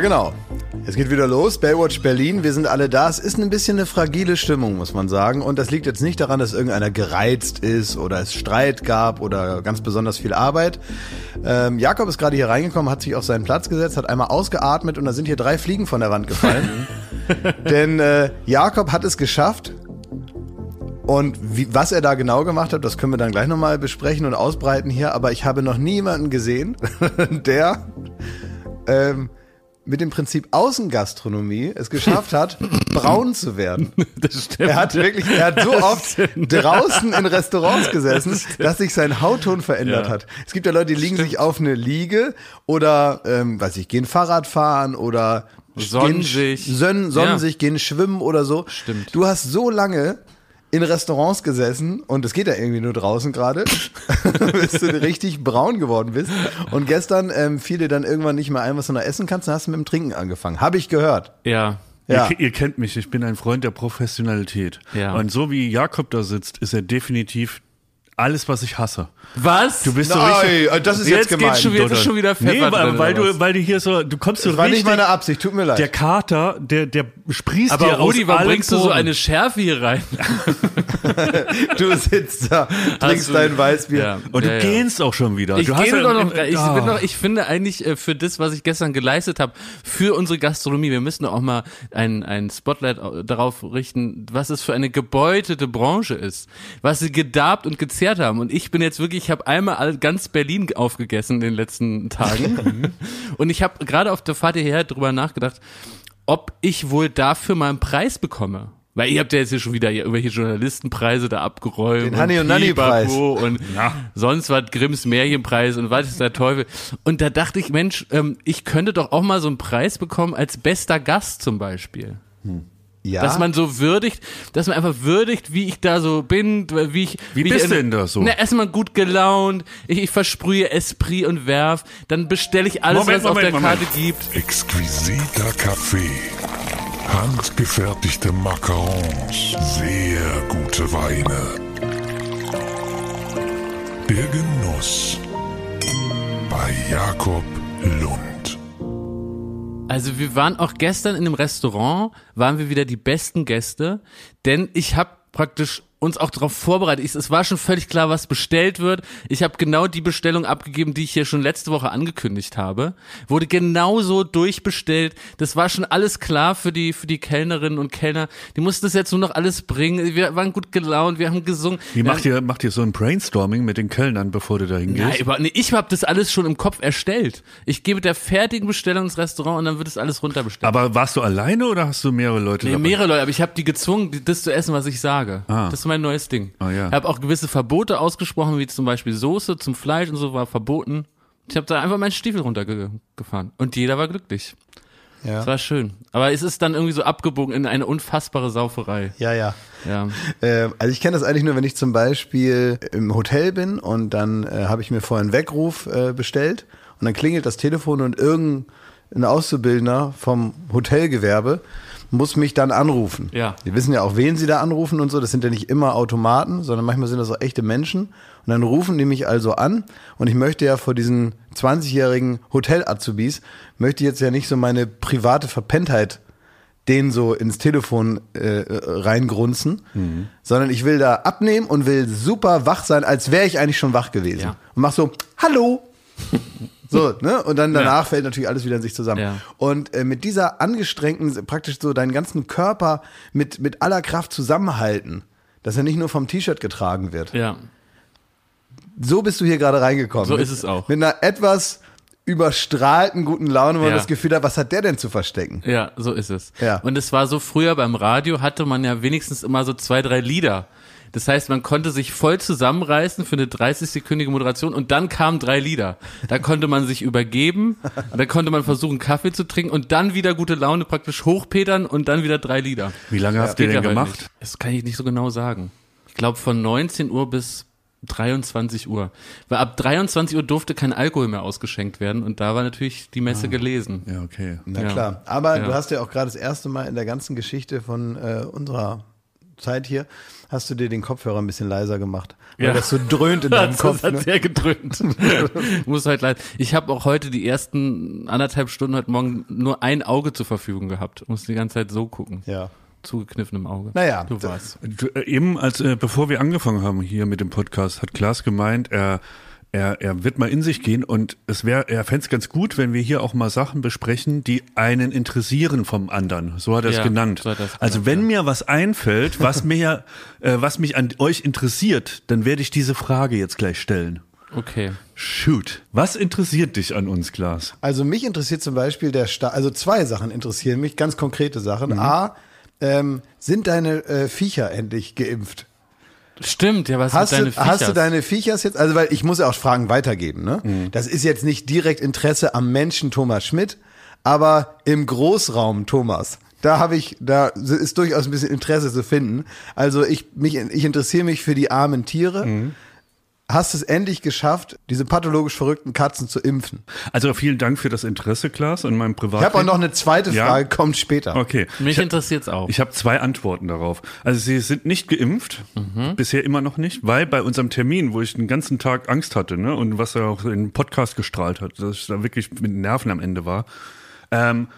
Genau. Es geht wieder los. Baywatch Berlin. Wir sind alle da. Es ist ein bisschen eine fragile Stimmung, muss man sagen. Und das liegt jetzt nicht daran, dass irgendeiner gereizt ist oder es Streit gab oder ganz besonders viel Arbeit. Ähm, Jakob ist gerade hier reingekommen, hat sich auf seinen Platz gesetzt, hat einmal ausgeatmet und da sind hier drei Fliegen von der Wand gefallen. Denn äh, Jakob hat es geschafft, und wie, was er da genau gemacht hat, das können wir dann gleich nochmal besprechen und ausbreiten hier. Aber ich habe noch niemanden gesehen, der ähm, mit dem Prinzip Außengastronomie es geschafft hat, braun zu werden. Das stimmt. Er hat wirklich, er hat so oft draußen in Restaurants gesessen, dass sich sein Hautton verändert Ja. hat. Es gibt ja Leute, die liegen sich auf eine Liege oder, ähm, weiß ich, gehen Fahrrad fahren oder Sonnen gehen, sich. Sonnen, sonnen Ja. sich, gehen schwimmen oder so. Stimmt. Du hast so lange in Restaurants gesessen und es geht ja irgendwie nur draußen gerade, bis du richtig braun geworden bist. Und gestern ähm, fiel dir dann irgendwann nicht mehr ein, was du noch essen kannst, dann hast du mit dem Trinken angefangen. Habe ich gehört. Ja. Ja. Ihr, ihr kennt mich, ich bin ein Freund der Professionalität. Ja. Und so wie Jakob da sitzt, ist er definitiv alles, was ich hasse. Was? Du bist so Nein, richtig. das ist jetzt jetzt gemein. schon wieder, jetzt ist schon wieder Pfeffer Nee, weil, drin, weil, du, weil du hier so, du kommst so Das war richtig. nicht meine Absicht, tut mir leid. der Kater, der, der sprießt dir Aber Rudi, aus warum bringst du so Poren. eine Schärfe hier rein? du sitzt da, trinkst du- dein Weißbier. Ja. Und Ja, du ja. gähnst auch schon wieder. Ich du hast ja doch im- noch, ich, Ah. bin noch, ich finde eigentlich äh, für das, was ich gestern geleistet habe, für unsere Gastronomie, wir müssen auch mal ein, ein Spotlight au- darauf richten, was es für eine gebeutete Branche ist, was sie gedarbt und gezehrt haben. Und ich bin jetzt wirklich, ich habe einmal ganz Berlin aufgegessen in den letzten Tagen. und ich habe gerade auf der Fahrt hierher drüber nachgedacht, ob ich wohl dafür mal einen Preis bekomme. Weil ihr habt ja jetzt hier schon wieder irgendwelche Journalistenpreise da abgeräumt. Den Hanni und Nanni Preis. Und sonst was, Grimms Märchenpreis und was ist der Teufel. Und da dachte ich, Mensch, ähm, ich könnte doch auch mal so einen Preis bekommen als bester Gast zum Beispiel. Ja. Dass man so würdigt, dass man einfach würdigt, wie ich da so bin, wie ich. Wie ich bist in- du denn da so? Na, erstmal gut gelaunt, ich, ich versprühe Esprit und Werf, dann bestelle ich alles, Moment, was es auf der Moment. Karte gibt. Exquisiter Kaffee. Handgefertigte Macarons. Sehr gute Weine. Der Genuss. Bei Jakob Lund. Also wir waren auch gestern in einem Restaurant, waren wir wieder die besten Gäste, denn ich habe praktisch uns auch darauf vorbereitet. Ich, es war schon völlig klar, was bestellt wird. Ich habe genau die Bestellung abgegeben, die ich hier schon letzte Woche angekündigt habe. Wurde genauso durchbestellt. Das war schon alles klar für die für die Kellnerinnen und Kellner. Die mussten das jetzt nur noch alles bringen. Wir waren gut gelaunt, wir haben gesungen. Wie macht ihr, macht ihr so ein Brainstorming mit den Kellnern, bevor du da hingehst? Nein, nee, ich habe das alles schon im Kopf erstellt. Ich gebe der fertigen Bestellung ins Restaurant und dann wird es alles runterbestellt. Aber warst du alleine oder hast du mehrere Leute Nee, dabei? mehrere Leute, aber ich habe die gezwungen, das zu essen, was ich sage. Ah. Das mein neues Ding. Ah, ja. Ich habe auch gewisse Verbote ausgesprochen, wie zum Beispiel Soße zum Fleisch und so war verboten. Ich habe da einfach meinen Stiefel runtergefahren und jeder war glücklich. ja. Das war schön. Aber es ist dann irgendwie so abgebogen in eine unfassbare Sauferei. ja, ja. Ja. Ähm, also ich kenne das eigentlich nur, wenn ich zum Beispiel im Hotel bin und dann äh, habe ich mir vorher einen Weckruf äh, bestellt und dann klingelt das Telefon und irgendein Auszubildender vom Hotelgewerbe muss mich dann anrufen. Ja. Die wissen ja auch, wen sie da anrufen und so. Das sind ja nicht immer Automaten, sondern manchmal sind das auch echte Menschen. Und dann rufen die mich also an und ich möchte ja vor diesen 20-jährigen Hotel-Azubis, möchte jetzt ja nicht so meine private Verpenntheit den so ins Telefon äh, reingrunzen, sondern ich will da abnehmen und will super wach sein, als wäre ich eigentlich schon wach gewesen. Ja. Und mach so, hallo. so, ne? Und dann danach fällt natürlich alles wieder in sich zusammen. Ja. Und äh, mit dieser angestrengten, praktisch so deinen ganzen Körper mit, mit aller Kraft zusammenhalten, dass er nicht nur vom T-Shirt getragen wird. Ja. So bist du hier gerade reingekommen. So mit, ist es auch. Mit einer etwas überstrahlten guten Laune, wo man Ja. das Gefühl hat, was hat der denn zu verstecken? Ja, so ist es. Ja. Und es war so früher beim Radio hatte man ja wenigstens immer so zwei, drei Lieder. Das heißt, man konnte sich voll zusammenreißen für eine 30-sekündige Moderation und dann kamen drei Lieder. Da konnte man sich übergeben, und dann konnte man versuchen, Kaffee zu trinken und dann wieder gute Laune praktisch hochpetern und dann wieder drei Lieder. Wie lange habt ihr Geht denn ja gemacht? Nicht. Das kann ich nicht so genau sagen. Ich glaube von 19 Uhr bis 23 Uhr. Weil ab 23 Uhr durfte kein Alkohol mehr ausgeschenkt werden und da war natürlich die Messe gelesen. Ja, okay. Na Ja. klar. Aber Ja. du hast ja auch gerade das erste Mal in der ganzen Geschichte von äh, unserer Zeit hier, hast du dir den Kopfhörer ein bisschen leiser gemacht. Weil Ja. das so dröhnt in deinem Das Kopf. hat Ne? sehr gedröhnt. Muss halt leid. Ich habe auch heute die ersten anderthalb Stunden heute Morgen nur ein Auge zur Verfügung gehabt. Muss die ganze Zeit so gucken. Ja. Zugekniffenem Auge. Naja, Du warst. Äh, eben, als äh, bevor wir angefangen haben hier mit dem Podcast, hat Klaas gemeint, er, er, er wird mal in sich gehen und es wäre, er fänd's ganz gut, wenn wir hier auch mal Sachen besprechen, die einen interessieren vom anderen. So hat er es Ja, genannt. so es also genannt, wenn ja. mir was einfällt, was mir, äh, was mich an euch interessiert, dann werde ich diese Frage jetzt gleich stellen. Okay. Shoot. Was interessiert dich an uns, Klaas? Also mich interessiert zum Beispiel der Sta also zwei Sachen interessieren mich, ganz konkrete Sachen. A, ähm, sind deine äh, Viecher endlich geimpft? Stimmt, ja, was Hast mit du, deine hast du deine Viechers jetzt? Also, weil ich muss ja auch Fragen weitergeben, ne? Mhm. Das ist jetzt nicht direkt Interesse am Menschen Thomas Schmidt, aber im Großraum Thomas. Da habe ich, da ist durchaus ein bisschen Interesse zu finden. Also ich, mich, ich interessiere mich für die armen Tiere. Mhm. Hast es endlich geschafft, diese pathologisch verrückten Katzen zu impfen? Also vielen Dank für das Interesse, Klaas, an meinem Ich Privatleben. habe auch noch eine zweite Ja. Frage, kommt später. Okay. Mich Ich hab- interessiert's auch. Ich habe zwei Antworten darauf. Also sie sind nicht geimpft, Mhm. bisher immer noch nicht, weil bei unserem Termin, wo ich den ganzen Tag Angst hatte, ne, und was er auch in den Podcast gestrahlt hat, dass ich da wirklich mit Nerven am Ende war, ähm,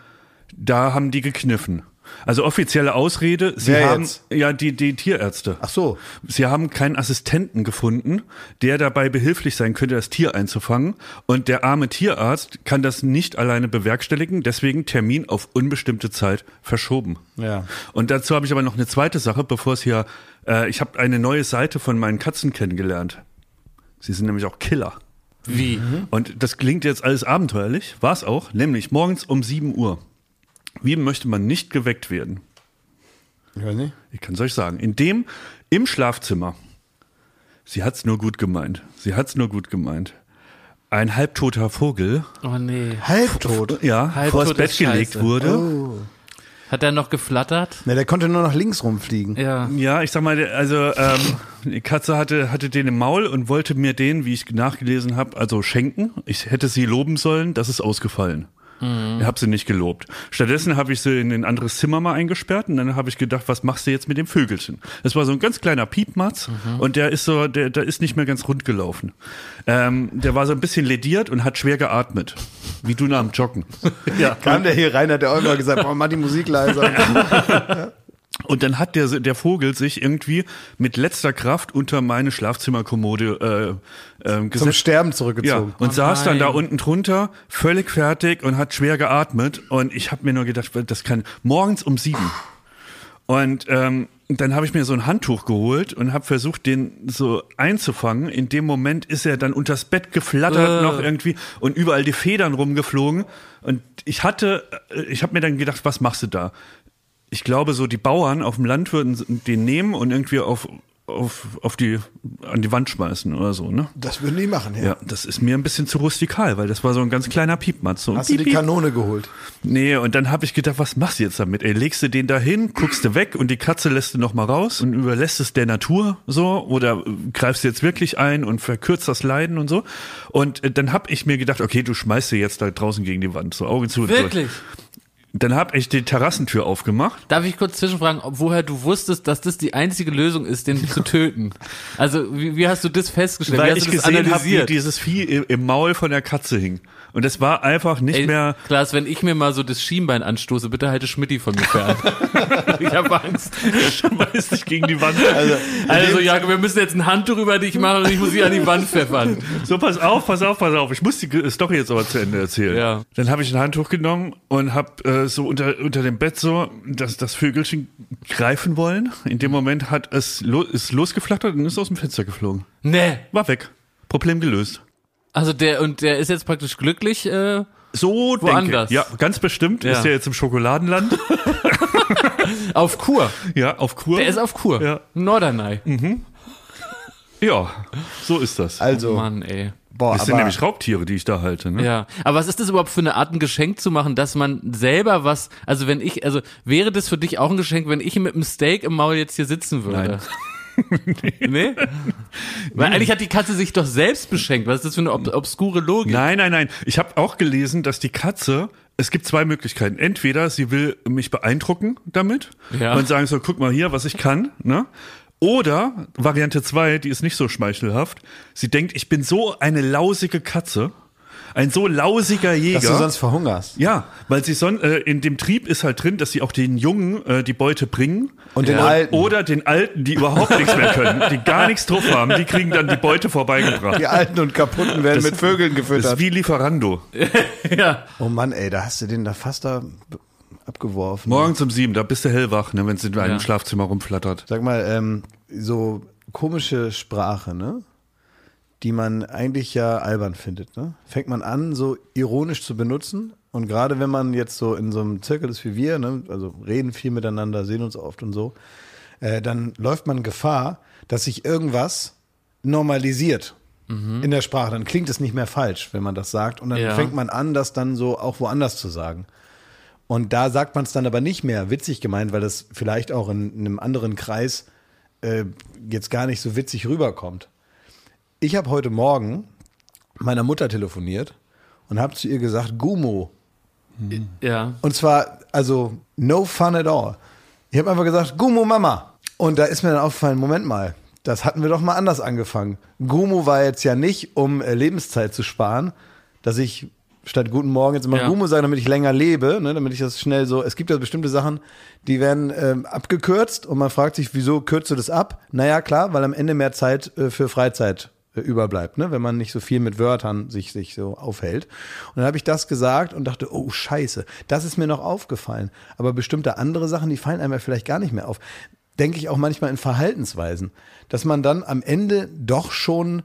da haben die gekniffen. Also offizielle Ausrede, sie Wer haben jetzt? ja die die Tierärzte. Ach so. Sie haben keinen Assistenten gefunden, der dabei behilflich sein könnte, das Tier einzufangen. Und der arme Tierarzt kann das nicht alleine bewerkstelligen, deswegen Termin auf unbestimmte Zeit verschoben. Ja. Und dazu habe ich aber noch eine zweite Sache, bevor es hier, äh, ich habe eine neue Seite von meinen Katzen kennengelernt. Sie sind nämlich auch Killer. Wie? Und das klingt jetzt alles abenteuerlich, war es auch, nämlich morgens um 7 Uhr. Wie möchte man nicht geweckt werden? Ich weiß nicht. Ich kann es euch sagen. In dem, im Schlafzimmer, sie hat's nur gut gemeint. Sie hat's nur gut gemeint. Ein halbtoter Vogel, Oh nee. Halbtot. ja, Halbtot vors Bett ist gelegt scheiße. wurde. Oh. Hat er noch geflattert? Na, der konnte nur nach links rumfliegen. Ja. Ja, ich sag mal, also ähm, die Katze hatte, hatte den im Maul und wollte mir den, wie ich nachgelesen habe, also schenken. Ich hätte sie loben sollen, das ist ausgefallen. Ich habe sie nicht gelobt. Stattdessen habe ich sie in ein anderes Zimmer mal eingesperrt und dann habe ich gedacht, was machst du jetzt mit dem Vögelchen? Das war so ein ganz kleiner Piepmatz und der ist so, der, der ist nicht mehr ganz rund gelaufen. Ähm, der war so ein bisschen lediert und hat schwer geatmet, wie du nach dem Joggen. ja. Kam der hier rein, hat der auch immer gesagt, oh, mach die Musik leiser. Und dann hat der, der Vogel sich irgendwie mit letzter Kraft unter meine Schlafzimmerkommode äh, äh, Zum gesetzt. Sterben Ja, zurückgezogen. und Oh saß dann da unten drunter, völlig fertig und hat schwer geatmet. Und ich habe mir nur gedacht, das kann morgens um sieben. Und ähm, dann habe ich mir so ein Handtuch geholt und habe versucht, den so einzufangen. In dem Moment ist er dann unters Bett geflattert Äh. noch irgendwie und überall die Federn rumgeflogen. Und ich hatte, äh, ich habe mir dann gedacht, was machst du da? Ich glaube, so die Bauern auf dem Land würden den nehmen und irgendwie auf, auf, auf die, an die Wand schmeißen oder so, ne? Das würden die machen, ja. Ja, das ist mir ein bisschen zu rustikal, weil das war so ein ganz kleiner Piepmatz. So Hast du Piep, die Piep. Kanone geholt? Nee, und dann habe ich gedacht, was machst du jetzt damit? Ey, legst du den da hin, guckst du weg und die Katze lässt du noch mal raus und überlässt es der Natur so oder äh, greifst du jetzt wirklich ein und verkürzt das Leiden und so? Und äh, dann habe ich mir gedacht, okay, du schmeißt sie jetzt da draußen gegen die Wand, so Augen zu. und durch. Dann habe ich die Terrassentür aufgemacht. Darf ich kurz zwischenfragen, ob, woher du wusstest, dass das die einzige Lösung ist, den zu töten? Also, wie, wie hast du das festgestellt? wie Weil hast ich du das gesehen habe, wie dieses Vieh im Maul von der Katze hing. Und es war einfach nicht Ey, mehr. Klaas, wenn ich mir mal so das Schienbein anstoße, bitte halte Schmidti von mir fern. ich habe Angst. Schmeiß dich gegen die Wand. Also, Also, Jakob, wir müssen jetzt ein Handtuch über dich machen und ich muss sie an die Wand pfeffern. So, pass auf, pass auf, pass auf. Ich muss die Story jetzt aber zu Ende erzählen. Ja. Dann habe ich ein Handtuch genommen und habe äh, so unter, unter dem Bett so das, das Vögelchen greifen wollen. In dem Moment hat es lo ist losgeflattert und ist aus dem Fenster geflogen. Nee. War weg. Problem gelöst. Also der, und der ist jetzt praktisch glücklich, äh, So Woanders. denke. Ja, ganz bestimmt Ja. ist er jetzt im Schokoladenland. auf Kur. ja, auf Kur. Der ist auf Kur. Ja. Norderney. ja, so ist das. also Mann, ey. boah, das sind nämlich Raubtiere, die ich da halte. Ne? Ja, aber was ist das überhaupt für eine Art, ein Geschenk zu machen, dass man selber was, also wenn ich, also wäre das für dich auch ein Geschenk, wenn ich mit einem Steak im Maul jetzt hier sitzen würde? nee. Weil eigentlich hat die Katze sich doch selbst beschenkt. Was ist das für eine ob obskure Logik? Nein, nein, nein. Ich habe auch gelesen, dass die Katze es gibt zwei Möglichkeiten. Entweder sie will mich beeindrucken damit Ja. und sagen so, guck mal hier, was ich kann, ne? Oder Variante zwei, die ist nicht so schmeichelhaft. Sie denkt, ich bin so eine lausige Katze, ein so lausiger Jäger. Dass du sonst verhungerst. ja, weil sie son äh, in dem Trieb ist halt drin, dass sie auch den Jungen äh, die Beute bringen. Und den Ja. Alten. Oder den Alten, die überhaupt nichts mehr können, die gar nichts drauf haben, die kriegen dann die Beute vorbeigebracht. Die Alten und Kaputten werden mit Vögeln Das ist gefüttert. wie Lieferando. ja. Oh Mann, ey, da hast du den da fast da abgeworfen. Morgens um sieben, da bist du hellwach, ne, wenn es in deinem Ja. Schlafzimmer rumflattert. Sag mal, ähm, so komische Sprache, ne? Die man eigentlich ja albern findet, ne? Fängt man an, so ironisch zu benutzen. Und gerade wenn man jetzt so in so einem Zirkel ist wie wir, ne? Also reden viel miteinander, sehen uns oft und so, äh, dann läuft man Gefahr, dass sich irgendwas normalisiert in der Sprache. Dann klingt es nicht mehr falsch, wenn man das sagt. Und dann Ja. fängt man an, das dann so auch woanders zu sagen. Und da sagt man es dann aber nicht mehr witzig gemeint, weil das vielleicht auch in, in einem anderen Kreis äh, jetzt gar nicht so witzig rüberkommt. Ich habe heute Morgen meiner Mutter telefoniert und habe zu ihr gesagt, Gumo. Ja. Und zwar, also, no fun at all. Ich habe einfach gesagt, Gumo Mama. Und da ist mir dann aufgefallen, Moment mal, das hatten wir doch mal anders angefangen. Gumo war jetzt ja nicht, um äh, Lebenszeit zu sparen, dass ich statt Guten Morgen jetzt immer Ja. Gumo sage, damit ich länger lebe, ne, damit ich das schnell so, es gibt ja bestimmte Sachen, die werden ähm, abgekürzt und man fragt sich, wieso kürzt du das ab? Naja, klar, weil am Ende mehr Zeit äh, für Freizeit überbleibt, ne? wenn man nicht so viel mit Wörtern sich, sich so aufhält. Und dann habe ich das gesagt und dachte, oh scheiße, das ist mir noch aufgefallen. Aber bestimmte andere Sachen, die fallen einem ja vielleicht gar nicht mehr auf. Denke ich auch manchmal in Verhaltensweisen, dass man dann am Ende doch schon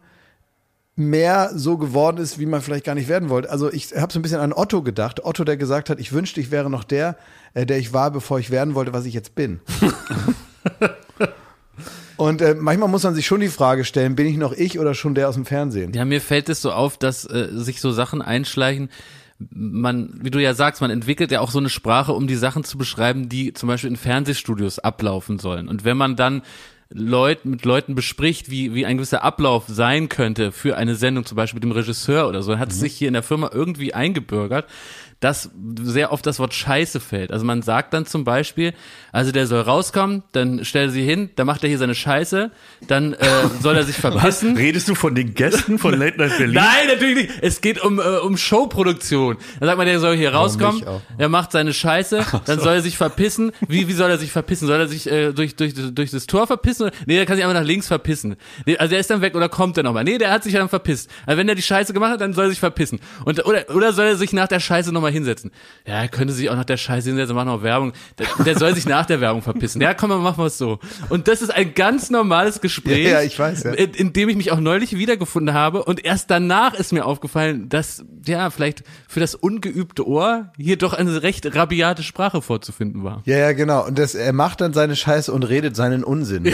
mehr so geworden ist, wie man vielleicht gar nicht werden wollte. Also ich habe so ein bisschen an Otto gedacht. Otto, der gesagt hat, ich wünschte, ich wäre noch der, äh, der ich war, bevor ich werden wollte, was ich jetzt bin. Und äh, manchmal muss man sich schon die Frage stellen, bin ich noch ich oder schon der aus dem Fernsehen? Ja, mir fällt es so auf, dass äh, sich so Sachen einschleichen. Man, wie du ja sagst, man entwickelt ja auch so eine Sprache, um die Sachen zu beschreiben, die zum Beispiel in Fernsehstudios ablaufen sollen. Und wenn man dann Leut, mit Leuten bespricht, wie, wie ein gewisser Ablauf sein könnte für eine Sendung, zum Beispiel mit dem Regisseur oder so, hat es sich hier in der Firma irgendwie eingebürgert, dass sehr oft das Wort Scheiße fällt. Also man sagt dann zum Beispiel, also der soll rauskommen, dann stellt er sie hin, dann macht er hier seine Scheiße, dann äh, soll er sich verpissen. Redest du von den Gästen von Late Night Berlin? Nein, natürlich nicht. Es geht um, äh, um Showproduktion. Da sagt man, der soll hier rauskommen, er macht seine Scheiße, dann soll er sich verpissen. Wie, wie soll er sich verpissen? Soll er sich äh, durch, durch, durch das Tor verpissen? Nee, der kann sich einfach nach links verpissen. Nee, also der ist dann weg oder kommt er nochmal? Nee, der hat sich dann verpisst. Also wenn er die Scheiße gemacht hat, dann soll er sich verpissen. Und, oder, oder soll er sich nach der Scheiße nochmal hinsetzen? Ja, er könnte sich auch nach der Scheiße hinsetzen, macht noch Werbung. Der, der soll sich nach der Werbung verpissen. Ja, komm, dann machen wir es so. Und das ist ein ganz normales Gespräch, Ja, ja, ich weiß, ja. in, in dem ich mich auch neulich wiedergefunden habe. Und erst danach ist mir aufgefallen, dass, ja, vielleicht für das ungeübte Ohr hier doch eine recht rabiate Sprache vorzufinden war. Ja, ja, genau. Und das, er macht dann seine Scheiße und redet seinen Unsinn.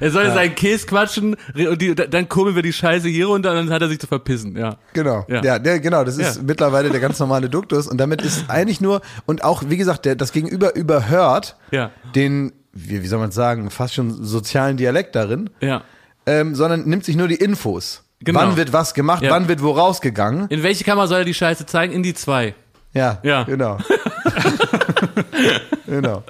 Er soll seinen Käse quatschen und die, dann kurbeln wir die Scheiße hier runter und dann hat er sich zu verpissen, ja. Genau. Ja. Ja, der, genau. Das ist Ja. mittlerweile der ganz normale Duktus. Und damit ist eigentlich nur, und auch, wie gesagt, der, das Gegenüber überhört Ja. den, wie, wie soll man sagen, fast schon sozialen Dialekt darin, Ja. ähm, sondern nimmt sich nur die Infos. Genau. Wann wird was gemacht, Ja. wann wird wo rausgegangen. In welche Kammer soll er die Scheiße zeigen? In die zwei. Ja, Ja. genau. genau.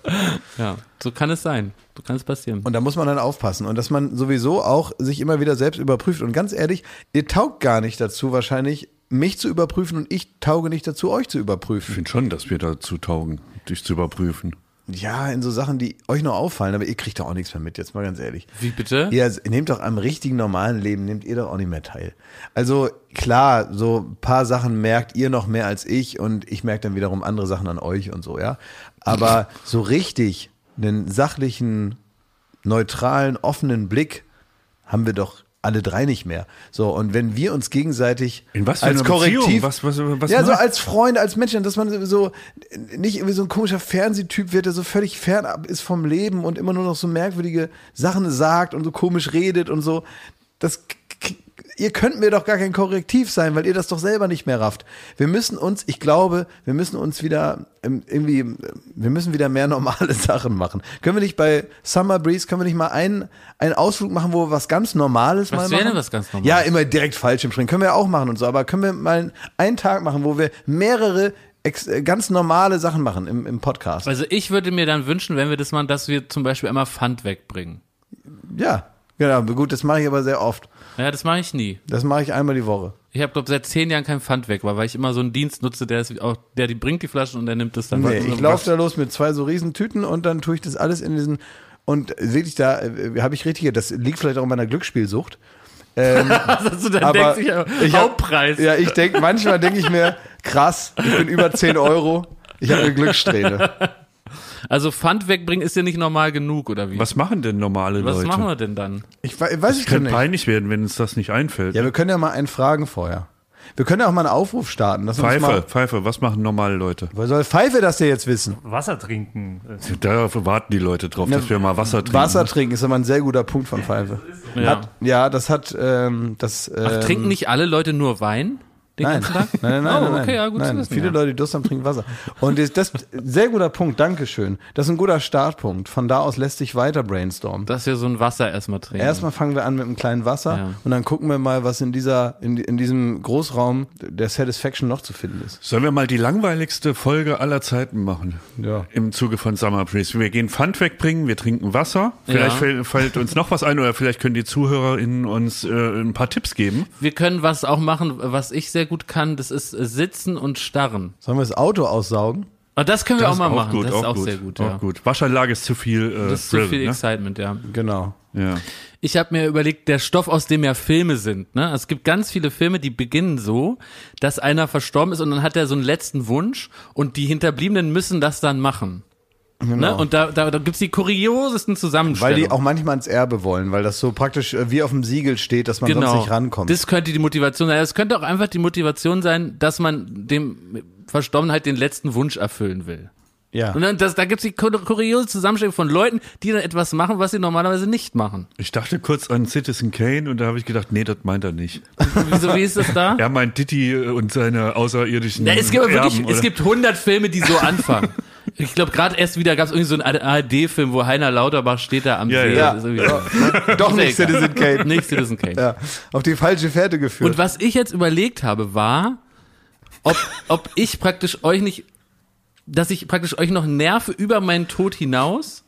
Ja, so kann es sein. So kann es passieren. Und da muss man dann aufpassen. Und dass man sowieso auch sich immer wieder selbst überprüft. Und ganz ehrlich, ihr taugt gar nicht dazu, wahrscheinlich mich zu überprüfen und ich tauge nicht dazu, euch zu Ich überprüfen. finde schon, dass wir dazu taugen, dich zu überprüfen. Ja, in so Sachen, die euch noch auffallen, aber ihr kriegt doch auch nichts mehr mit, jetzt mal ganz ehrlich. Wie bitte? Ihr nehmt doch am richtigen normalen Leben, nehmt ihr doch auch nicht mehr teil. Also klar, so ein paar Sachen merkt ihr noch mehr als ich und ich merke dann wiederum andere Sachen an euch und so, ja. Aber so richtig einen sachlichen, neutralen, offenen Blick haben wir doch alle drei nicht mehr. So, und wenn wir uns gegenseitig In was für als einer Korrektiv, Beziehung? Was- was- was ja, so als Freunde, als Menschen, dass man so nicht irgendwie so ein komischer Fernsehtyp wird, der so völlig fernab ist vom Leben und immer nur noch so merkwürdige Sachen sagt und so komisch redet und so. Das ihr könnt mir doch gar kein Korrektiv sein, weil ihr das doch selber nicht mehr rafft. Wir müssen uns, ich glaube, wir müssen uns wieder ähm, irgendwie, ähm, wir müssen wieder mehr normale Sachen machen. Können wir nicht bei Summer Breeze, können wir nicht mal einen, einen Ausflug machen, wo wir was ganz Normales Was mal wäre machen? denn was ganz Normales? Ja, immer direkt falsch im Springen. Können wir auch machen und so, aber können wir mal einen Tag machen, wo wir mehrere äh, ganz normale Sachen machen im, im Podcast. Also ich würde mir dann wünschen, wenn wir das machen, dass wir zum Beispiel einmal Pfand wegbringen. Ja, genau. Gut, das mache ich aber sehr oft. Ja, das mache ich nie. Das mache ich einmal die Woche. Ich habe glaube seit zehn Jahren kein Pfand weg, weil ich immer so einen Dienst nutze, der ist auch, der die bringt die Flaschen und der nimmt das dann. Nee, Was- ich laufe da los mit zwei so riesen Tüten und dann tue ich das alles in diesen und wirklich da äh, habe ich richtig, das liegt vielleicht auch an meiner Glücksspielsucht. Ähm, Also dann aber denkst du, ich Hauptpreis. Ja, ich denke, manchmal denke ich mir, krass, ich bin über 10 Euro, ich habe eine Glückssträhne. Also Pfand wegbringen ist ja nicht normal genug, oder wie? Was machen denn normale Was Leute? machen wir denn dann? Ich we- weiß ich könnte nicht. peinlich werden, wenn uns das nicht einfällt. Ja, wir können ja mal einen fragen vorher. Wir können ja auch mal einen Aufruf starten. Dass wir uns Pfeife, Mal, Pfeife, was machen normale Leute? woher soll Pfeife das denn jetzt wissen? Wasser trinken. Da warten die Leute drauf, dass wir mal Wasser trinken. Wasser trinken ist aber ein sehr guter Punkt von Pfeife. Ja. Hat, ja, das hat ähm, das. Ähm, Ach, trinken nicht alle Leute nur Wein? Den Nein. ganzen Tag? Nein, nein, nein, Oh, nein, nein. okay, ja, gut zu nein. wissen, Viele ja. Leute, die Durst haben, trinken Wasser. Und das, das sehr guter Punkt, Dankeschön. Das ist ein guter Startpunkt. Von da aus lässt sich weiter brainstormen. Dass wir so ein Wasser erstmal trinken. Erstmal fangen wir an mit einem kleinen Wasser Ja. und dann gucken wir mal, was in dieser, in, in diesem Großraum der Satisfaction noch zu finden ist. Sollen wir mal die langweiligste Folge aller Zeiten machen? Ja. Im Zuge von Summer Breeze. Wir gehen Pfand wegbringen, wir trinken Wasser. Vielleicht Ja. fällt, fällt uns noch was ein oder vielleicht können die ZuhörerInnen uns äh, ein paar Tipps geben. Wir können was auch machen, was ich sehr gut kann, das ist äh, sitzen und starren. Sollen wir das Auto aussaugen? Aber das können wir auch mal ist machen. Gut, das ist auch gut, sehr gut, auch ja. gut. Waschanlage ist zu viel äh, Das ist zu Thrill, viel ne? Excitement, ja. Genau. Ja. Ich habe mir überlegt, der Stoff, aus dem ja Filme sind. Ne? Es gibt ganz viele Filme, die beginnen so, dass einer verstorben ist und dann hat er so einen letzten Wunsch und die Hinterbliebenen müssen das dann machen. Ne? Und da, da, da gibt's die kuriosesten Weil Zusammenstellungen. die auch manchmal ins Erbe wollen, weil das so praktisch äh, wie auf dem Siegel steht, dass man sonst nicht rankommt. Genau. Das könnte die Motivation sein. Es könnte auch einfach die Motivation sein, dass man dem Verstorbenen halt den letzten Wunsch erfüllen will. ja. Und dann, das, da gibt's die kur- kuriose Zusammenstellung von Leuten, die dann etwas machen, was sie normalerweise nicht machen. Ich dachte kurz an Citizen Kane und da habe ich gedacht, nee, das meint er nicht. Wieso, wie ist das da? Er meint Didi und seine außerirdischen Ja, es gibt aber wirklich, Erben, es oder? gibt 100 Filme, die so anfangen. Ich glaube, gerade erst wieder gab es irgendwie so einen ARD-Film, wo Heiner Lauterbach steht da am Ja, See. ja. So. Doch nicht. Citizen Kane. Nicht Citizen Kane. Ja. Auf die falsche Fährte geführt. Und was ich jetzt überlegt habe, war, ob, ob ich praktisch euch nicht, dass ich praktisch euch noch nerve über meinen Tod hinaus,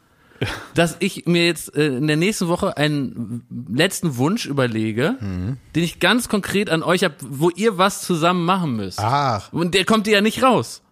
dass ich mir jetzt äh, in der nächsten Woche einen letzten Wunsch überlege, Mhm. den ich ganz konkret an euch habe, wo ihr was zusammen machen müsst. Ach. Und der kommt dir ja nicht raus.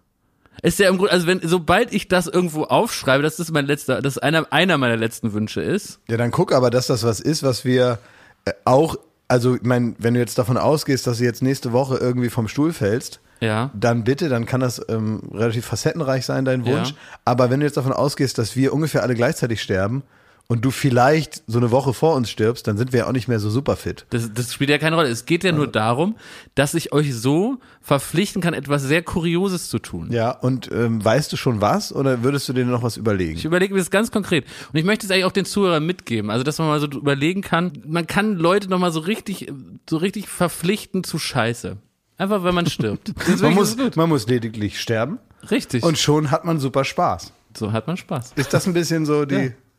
Ist ja im Grunde, also wenn, sobald ich das irgendwo aufschreibe, dass das mein letzter, das einer, einer meiner letzten Wünsche ist, Ja, dann guck aber, dass das was ist, was wir äh, auch, also ich meine, wenn du jetzt davon ausgehst, dass du jetzt nächste Woche irgendwie vom Stuhl fällst, ja. dann bitte, dann kann das ähm, relativ facettenreich sein, dein Wunsch. Ja. Aber wenn du jetzt davon ausgehst, dass wir ungefähr alle gleichzeitig sterben und du vielleicht so eine Woche vor uns stirbst, dann sind wir ja auch nicht mehr so super fit. Das, das spielt ja keine Rolle. Es geht ja nur darum, dass ich euch so verpflichten kann, etwas sehr Kurioses zu tun. Ja, und ähm, weißt du schon was oder würdest du dir noch was überlegen? Ich überlege mir das ganz konkret. Und ich möchte es eigentlich auch den Zuhörern mitgeben. Also, dass man mal so überlegen kann, man kann Leute nochmal so richtig, so richtig verpflichten zu Scheiße. Einfach, wenn man stirbt. Man muss, man muss lediglich sterben Richtig. und schon hat man super Spaß. so hat man Spaß. Ist das ein bisschen so die, Ja.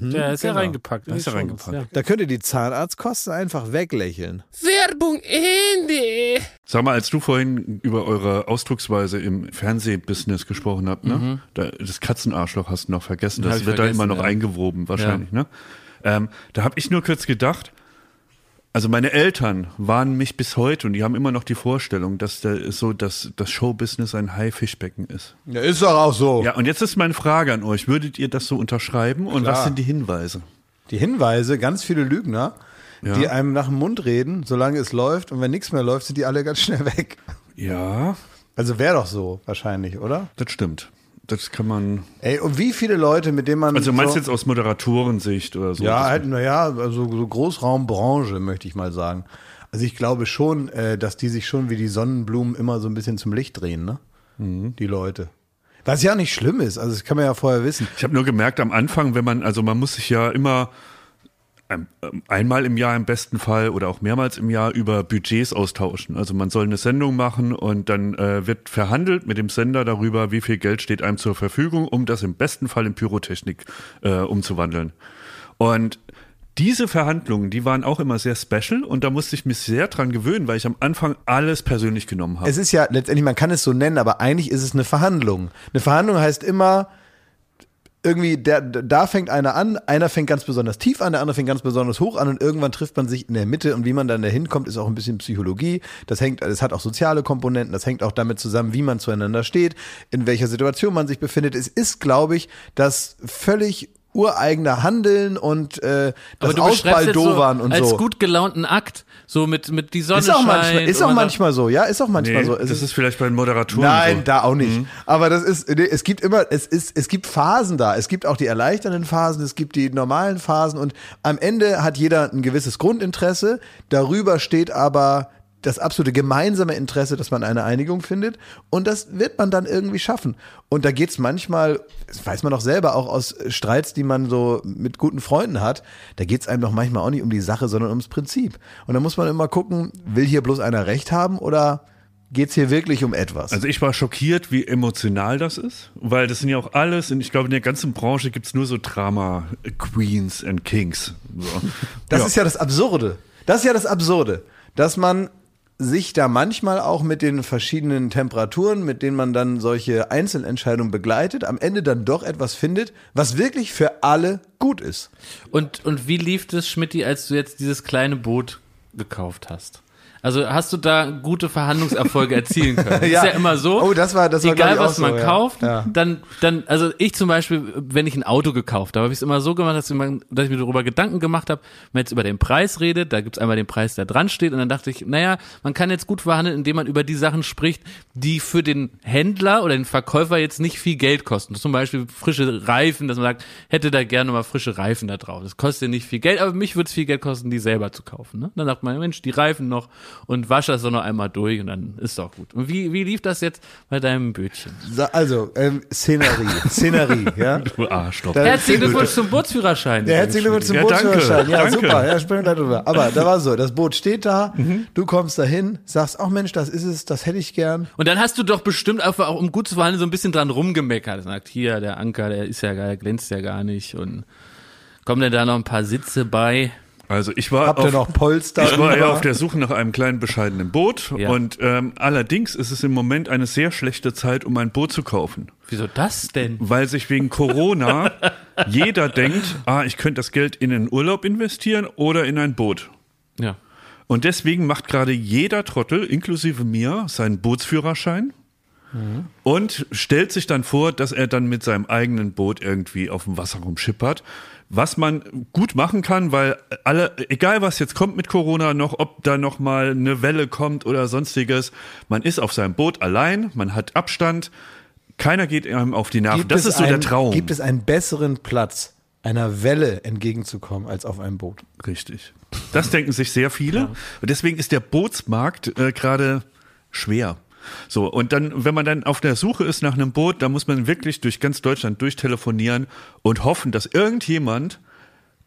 Ja, ist ja genau. reingepackt. Da ist er die Shownotes, reingepackt. Da könnt ihr die Zahnarztkosten einfach weglächeln. Werbung Ende. Sag mal, als du vorhin über eure Ausdrucksweise im Fernsehbusiness gesprochen habt, ne? Da, das Katzenarschloch hast du noch vergessen. Hab Das ich wird da immer noch ja. eingewoben, wahrscheinlich, ne? Ähm, da habe ich nur kurz gedacht, also meine Eltern waren mich bis heute und die haben immer noch die Vorstellung, dass der so, dass das Showbusiness ein Haifischbecken ist. Ja, ist doch auch so. Ja, und jetzt ist meine Frage an euch. Würdet ihr das so unterschreiben? Und Klar. was sind die Hinweise? Die Hinweise, ganz viele Lügner, Ja. die einem nach dem Mund reden, solange es läuft. Und wenn nichts mehr läuft, sind die alle ganz schnell weg. Ja, Also wäre doch so, wahrscheinlich, oder? das stimmt. Das kann man. Ey, und wie viele Leute, mit denen man. Also meinst so, du jetzt aus Moderatorensicht oder so? Ja, halt, naja, also so Großraumbranche, möchte ich mal sagen. Also ich glaube schon, äh, dass die sich schon wie die Sonnenblumen immer so ein bisschen zum Licht drehen, ne? Mhm. Die Leute. Was ja nicht schlimm ist, also das kann man ja vorher wissen. Ich habe nur gemerkt am Anfang, wenn man, also man muss sich ja immer einmal im Jahr im besten Fall oder auch mehrmals im Jahr über Budgets austauschen. Also man soll eine Sendung machen und dann äh, wird verhandelt mit dem Sender darüber, wie viel Geld steht einem zur Verfügung, um das im besten Fall in Pyrotechnik äh, umzuwandeln. Und diese Verhandlungen, die waren auch immer sehr special und da musste ich mich sehr dran gewöhnen, weil ich am Anfang alles persönlich genommen habe. Es ist ja letztendlich, man kann es so nennen, aber eigentlich ist es eine Verhandlung. Eine Verhandlung heißt immer, irgendwie, der, da fängt einer an, einer fängt ganz besonders tief an, der andere fängt ganz besonders hoch an und irgendwann trifft man sich in der Mitte und wie man dann da hinkommt, ist auch ein bisschen Psychologie. Das hängt, es hat auch soziale Komponenten, das hängt auch damit zusammen, wie man zueinander steht, in welcher Situation man sich befindet. Es ist, glaube ich, das völlig ureigene Handeln und äh, das jetzt so und als so. gut gelaunten Akt, so mit, mit die Sonne Ist auch scheint manchmal, ist auch manchmal so, ja, ist auch manchmal nee, so. Es das ist vielleicht bei den Moderatoren Nein, so. da auch nicht. Aber das ist, es gibt immer, es ist, es gibt Phasen da. Es gibt auch die erleichternden Phasen, es gibt die normalen Phasen und am Ende hat jeder ein gewisses Grundinteresse. Darüber steht aber das absolute gemeinsame Interesse, dass man eine Einigung findet. Und das wird man dann irgendwie schaffen. Und da geht's manchmal, das weiß man doch selber auch aus Streits, die man so mit guten Freunden hat, da geht's einem doch manchmal auch nicht um die Sache, sondern ums Prinzip. Und da muss man immer gucken, will hier bloß einer Recht haben oder geht's hier wirklich um etwas? Also ich war schockiert, wie emotional das ist, weil das sind ja auch alles, und ich glaube in der ganzen Branche gibt's nur so Drama Queens and Kings. So. Das ja. ist ja das Absurde. Das ist ja das Absurde, dass man sich da manchmal auch mit den verschiedenen Temperaturen, mit denen man dann solche Einzelentscheidungen begleitet, am Ende dann doch etwas findet, was wirklich für alle gut ist. Und, und wie lief das, Schmidti, als du jetzt dieses kleine Boot gekauft hast? Also hast du da gute Verhandlungserfolge erzielen können? Ja. Ist ja immer so. Oh, das war- das war, Egal was man so, ja. kauft, Ja. dann, dann, also ich zum Beispiel, wenn ich ein Auto gekauft habe, habe ich es immer so gemacht, dass ich, mir- dass ich mir darüber Gedanken gemacht habe, wenn man jetzt über den Preis redet, da gibt's einmal den Preis, der dran steht, und dann dachte ich, naja, man kann jetzt gut verhandeln, indem man über die Sachen spricht, die für den Händler oder den Verkäufer jetzt nicht viel Geld kosten. Zum Beispiel frische Reifen, dass man sagt, hätte da gerne mal frische Reifen da drauf. Das kostet ja nicht viel Geld, aber mich würde es viel Geld kosten, die selber zu kaufen. Ne? Dann sagt man, Mensch, die Reifen noch und wasche das doch noch einmal durch und dann ist doch gut. Und wie, wie lief das jetzt bei deinem Bötchen? Also, ähm, Szenerie, Szenerie, ja. Du Arschloch. Herzlichen Glückwunsch zum Bootsführerschein. Ja, herzlichen Glückwunsch zum Ja, Bootsführerschein. Ja, danke. super. Ja, sprechen wir gleich drüber. Aber da war so, das Boot steht da, Mhm. du kommst dahin, sagst, ach Mensch, das ist es, das hätte ich gern. Und dann hast du doch bestimmt einfach auch, um gut zu verhandeln, so ein bisschen dran rumgemeckert. Sagt, hier, der Anker, der ist ja gar, der glänzt ja gar nicht und kommen denn da noch ein paar Sitze bei? Also ich war Habt ihr auf, noch Polster? Ich war ja auf der Suche nach einem kleinen bescheidenen Boot Ja. und ähm, allerdings ist es im Moment eine sehr schlechte Zeit, um ein Boot zu kaufen, Wieso das denn? weil sich wegen Corona jeder denkt, ah, ich könnte das Geld in einen Urlaub investieren oder in ein Boot. Ja. Und deswegen macht gerade jeder Trottel, inklusive mir, seinen Bootsführerschein und stellt sich dann vor, dass er dann mit seinem eigenen Boot irgendwie auf dem Wasser rumschippert. Was man gut machen kann, weil alle, egal was jetzt kommt mit Corona noch, ob da noch mal eine Welle kommt oder sonstiges, man ist auf seinem Boot allein, man hat Abstand, keiner geht einem auf die Nerven. Das ist so einen, der Traum. Gibt es einen besseren Platz, einer Welle entgegenzukommen, als auf einem Boot? Richtig. Das denken sich sehr viele. Und deswegen ist der Bootsmarkt äh, gerade schwer. So, und dann, wenn man dann auf der Suche ist nach einem Boot, da muss man wirklich durch ganz Deutschland durchtelefonieren und hoffen, dass irgendjemand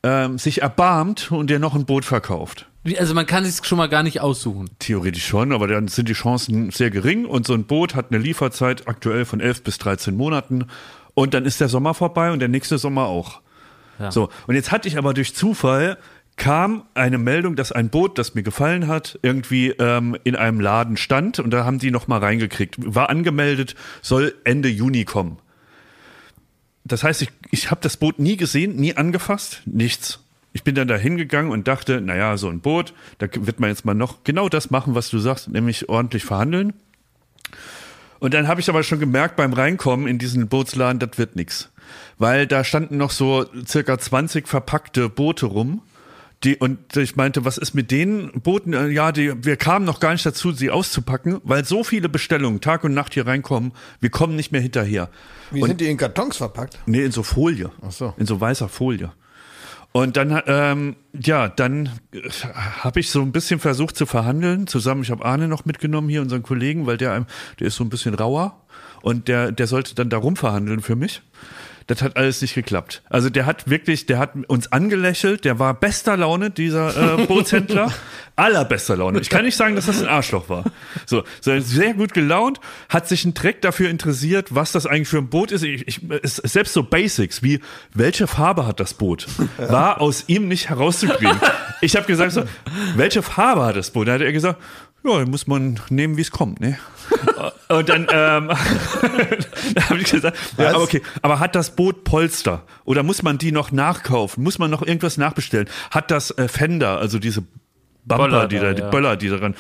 ähm, sich erbarmt und dir noch ein Boot verkauft. Also man kann sich schon mal gar nicht aussuchen. Theoretisch schon, aber dann sind die Chancen sehr gering und so ein Boot hat eine Lieferzeit aktuell von 11 bis 13 Monaten und dann ist der Sommer vorbei und der nächste Sommer auch. Ja. So, und jetzt hatte ich aber durch Zufall kam eine Meldung, dass ein Boot, das mir gefallen hat, irgendwie ähm, in einem Laden stand und da haben die noch mal reingekriegt. War angemeldet, soll Ende Juni kommen. Das heißt, ich, ich habe das Boot nie gesehen, nie angefasst, nichts. Ich bin dann da hingegangen und dachte, naja, so ein Boot, da wird man jetzt mal noch genau das machen, was du sagst, nämlich ordentlich verhandeln. Und dann habe ich aber schon gemerkt beim Reinkommen in diesen Bootsladen, das wird nix, Weil da standen noch so circa 20 verpackte Boote rum. Die, und ich meinte, was ist mit den Booten? Äh, Ja, die, wir kamen noch gar nicht dazu, sie auszupacken, weil so viele Bestellungen Tag und Nacht hier reinkommen, wir kommen nicht mehr hinterher. Wie sind die in Kartons verpackt? Nee, in so Folie. Ach so. In so weißer Folie. Und dann, ähm, ja, dann äh, habe ich so ein bisschen versucht zu verhandeln. Zusammen, ich habe Arne noch mitgenommen hier, unseren Kollegen, weil der, einem- der ist so ein bisschen rauer und der, der sollte dann darum verhandeln für mich. Das hat alles nicht geklappt. Also der hat wirklich, der hat uns angelächelt, der war bester Laune, dieser äh, Bootshändler. Allerbester Laune. Ich kann nicht sagen, dass das ein Arschloch war. So, so sehr gut gelaunt, hat sich ein Dreck dafür interessiert, was das eigentlich für ein Boot ist. Ich, ich, selbst so Basics wie, welche Farbe hat das Boot, war aus ihm nicht herauszukriegen. Ich habe gesagt so, welche Farbe hat das Boot? Da hat er gesagt, ja, muss man nehmen, wie es kommt, ne? Und dann ähm, da habe ich gesagt, ja, aber okay, aber hat das Boot Polster oder muss man die noch nachkaufen? Muss man noch irgendwas nachbestellen? Hat das äh, Fender, also diese Bumper, Böller die da, da, die ja. Böller, die daran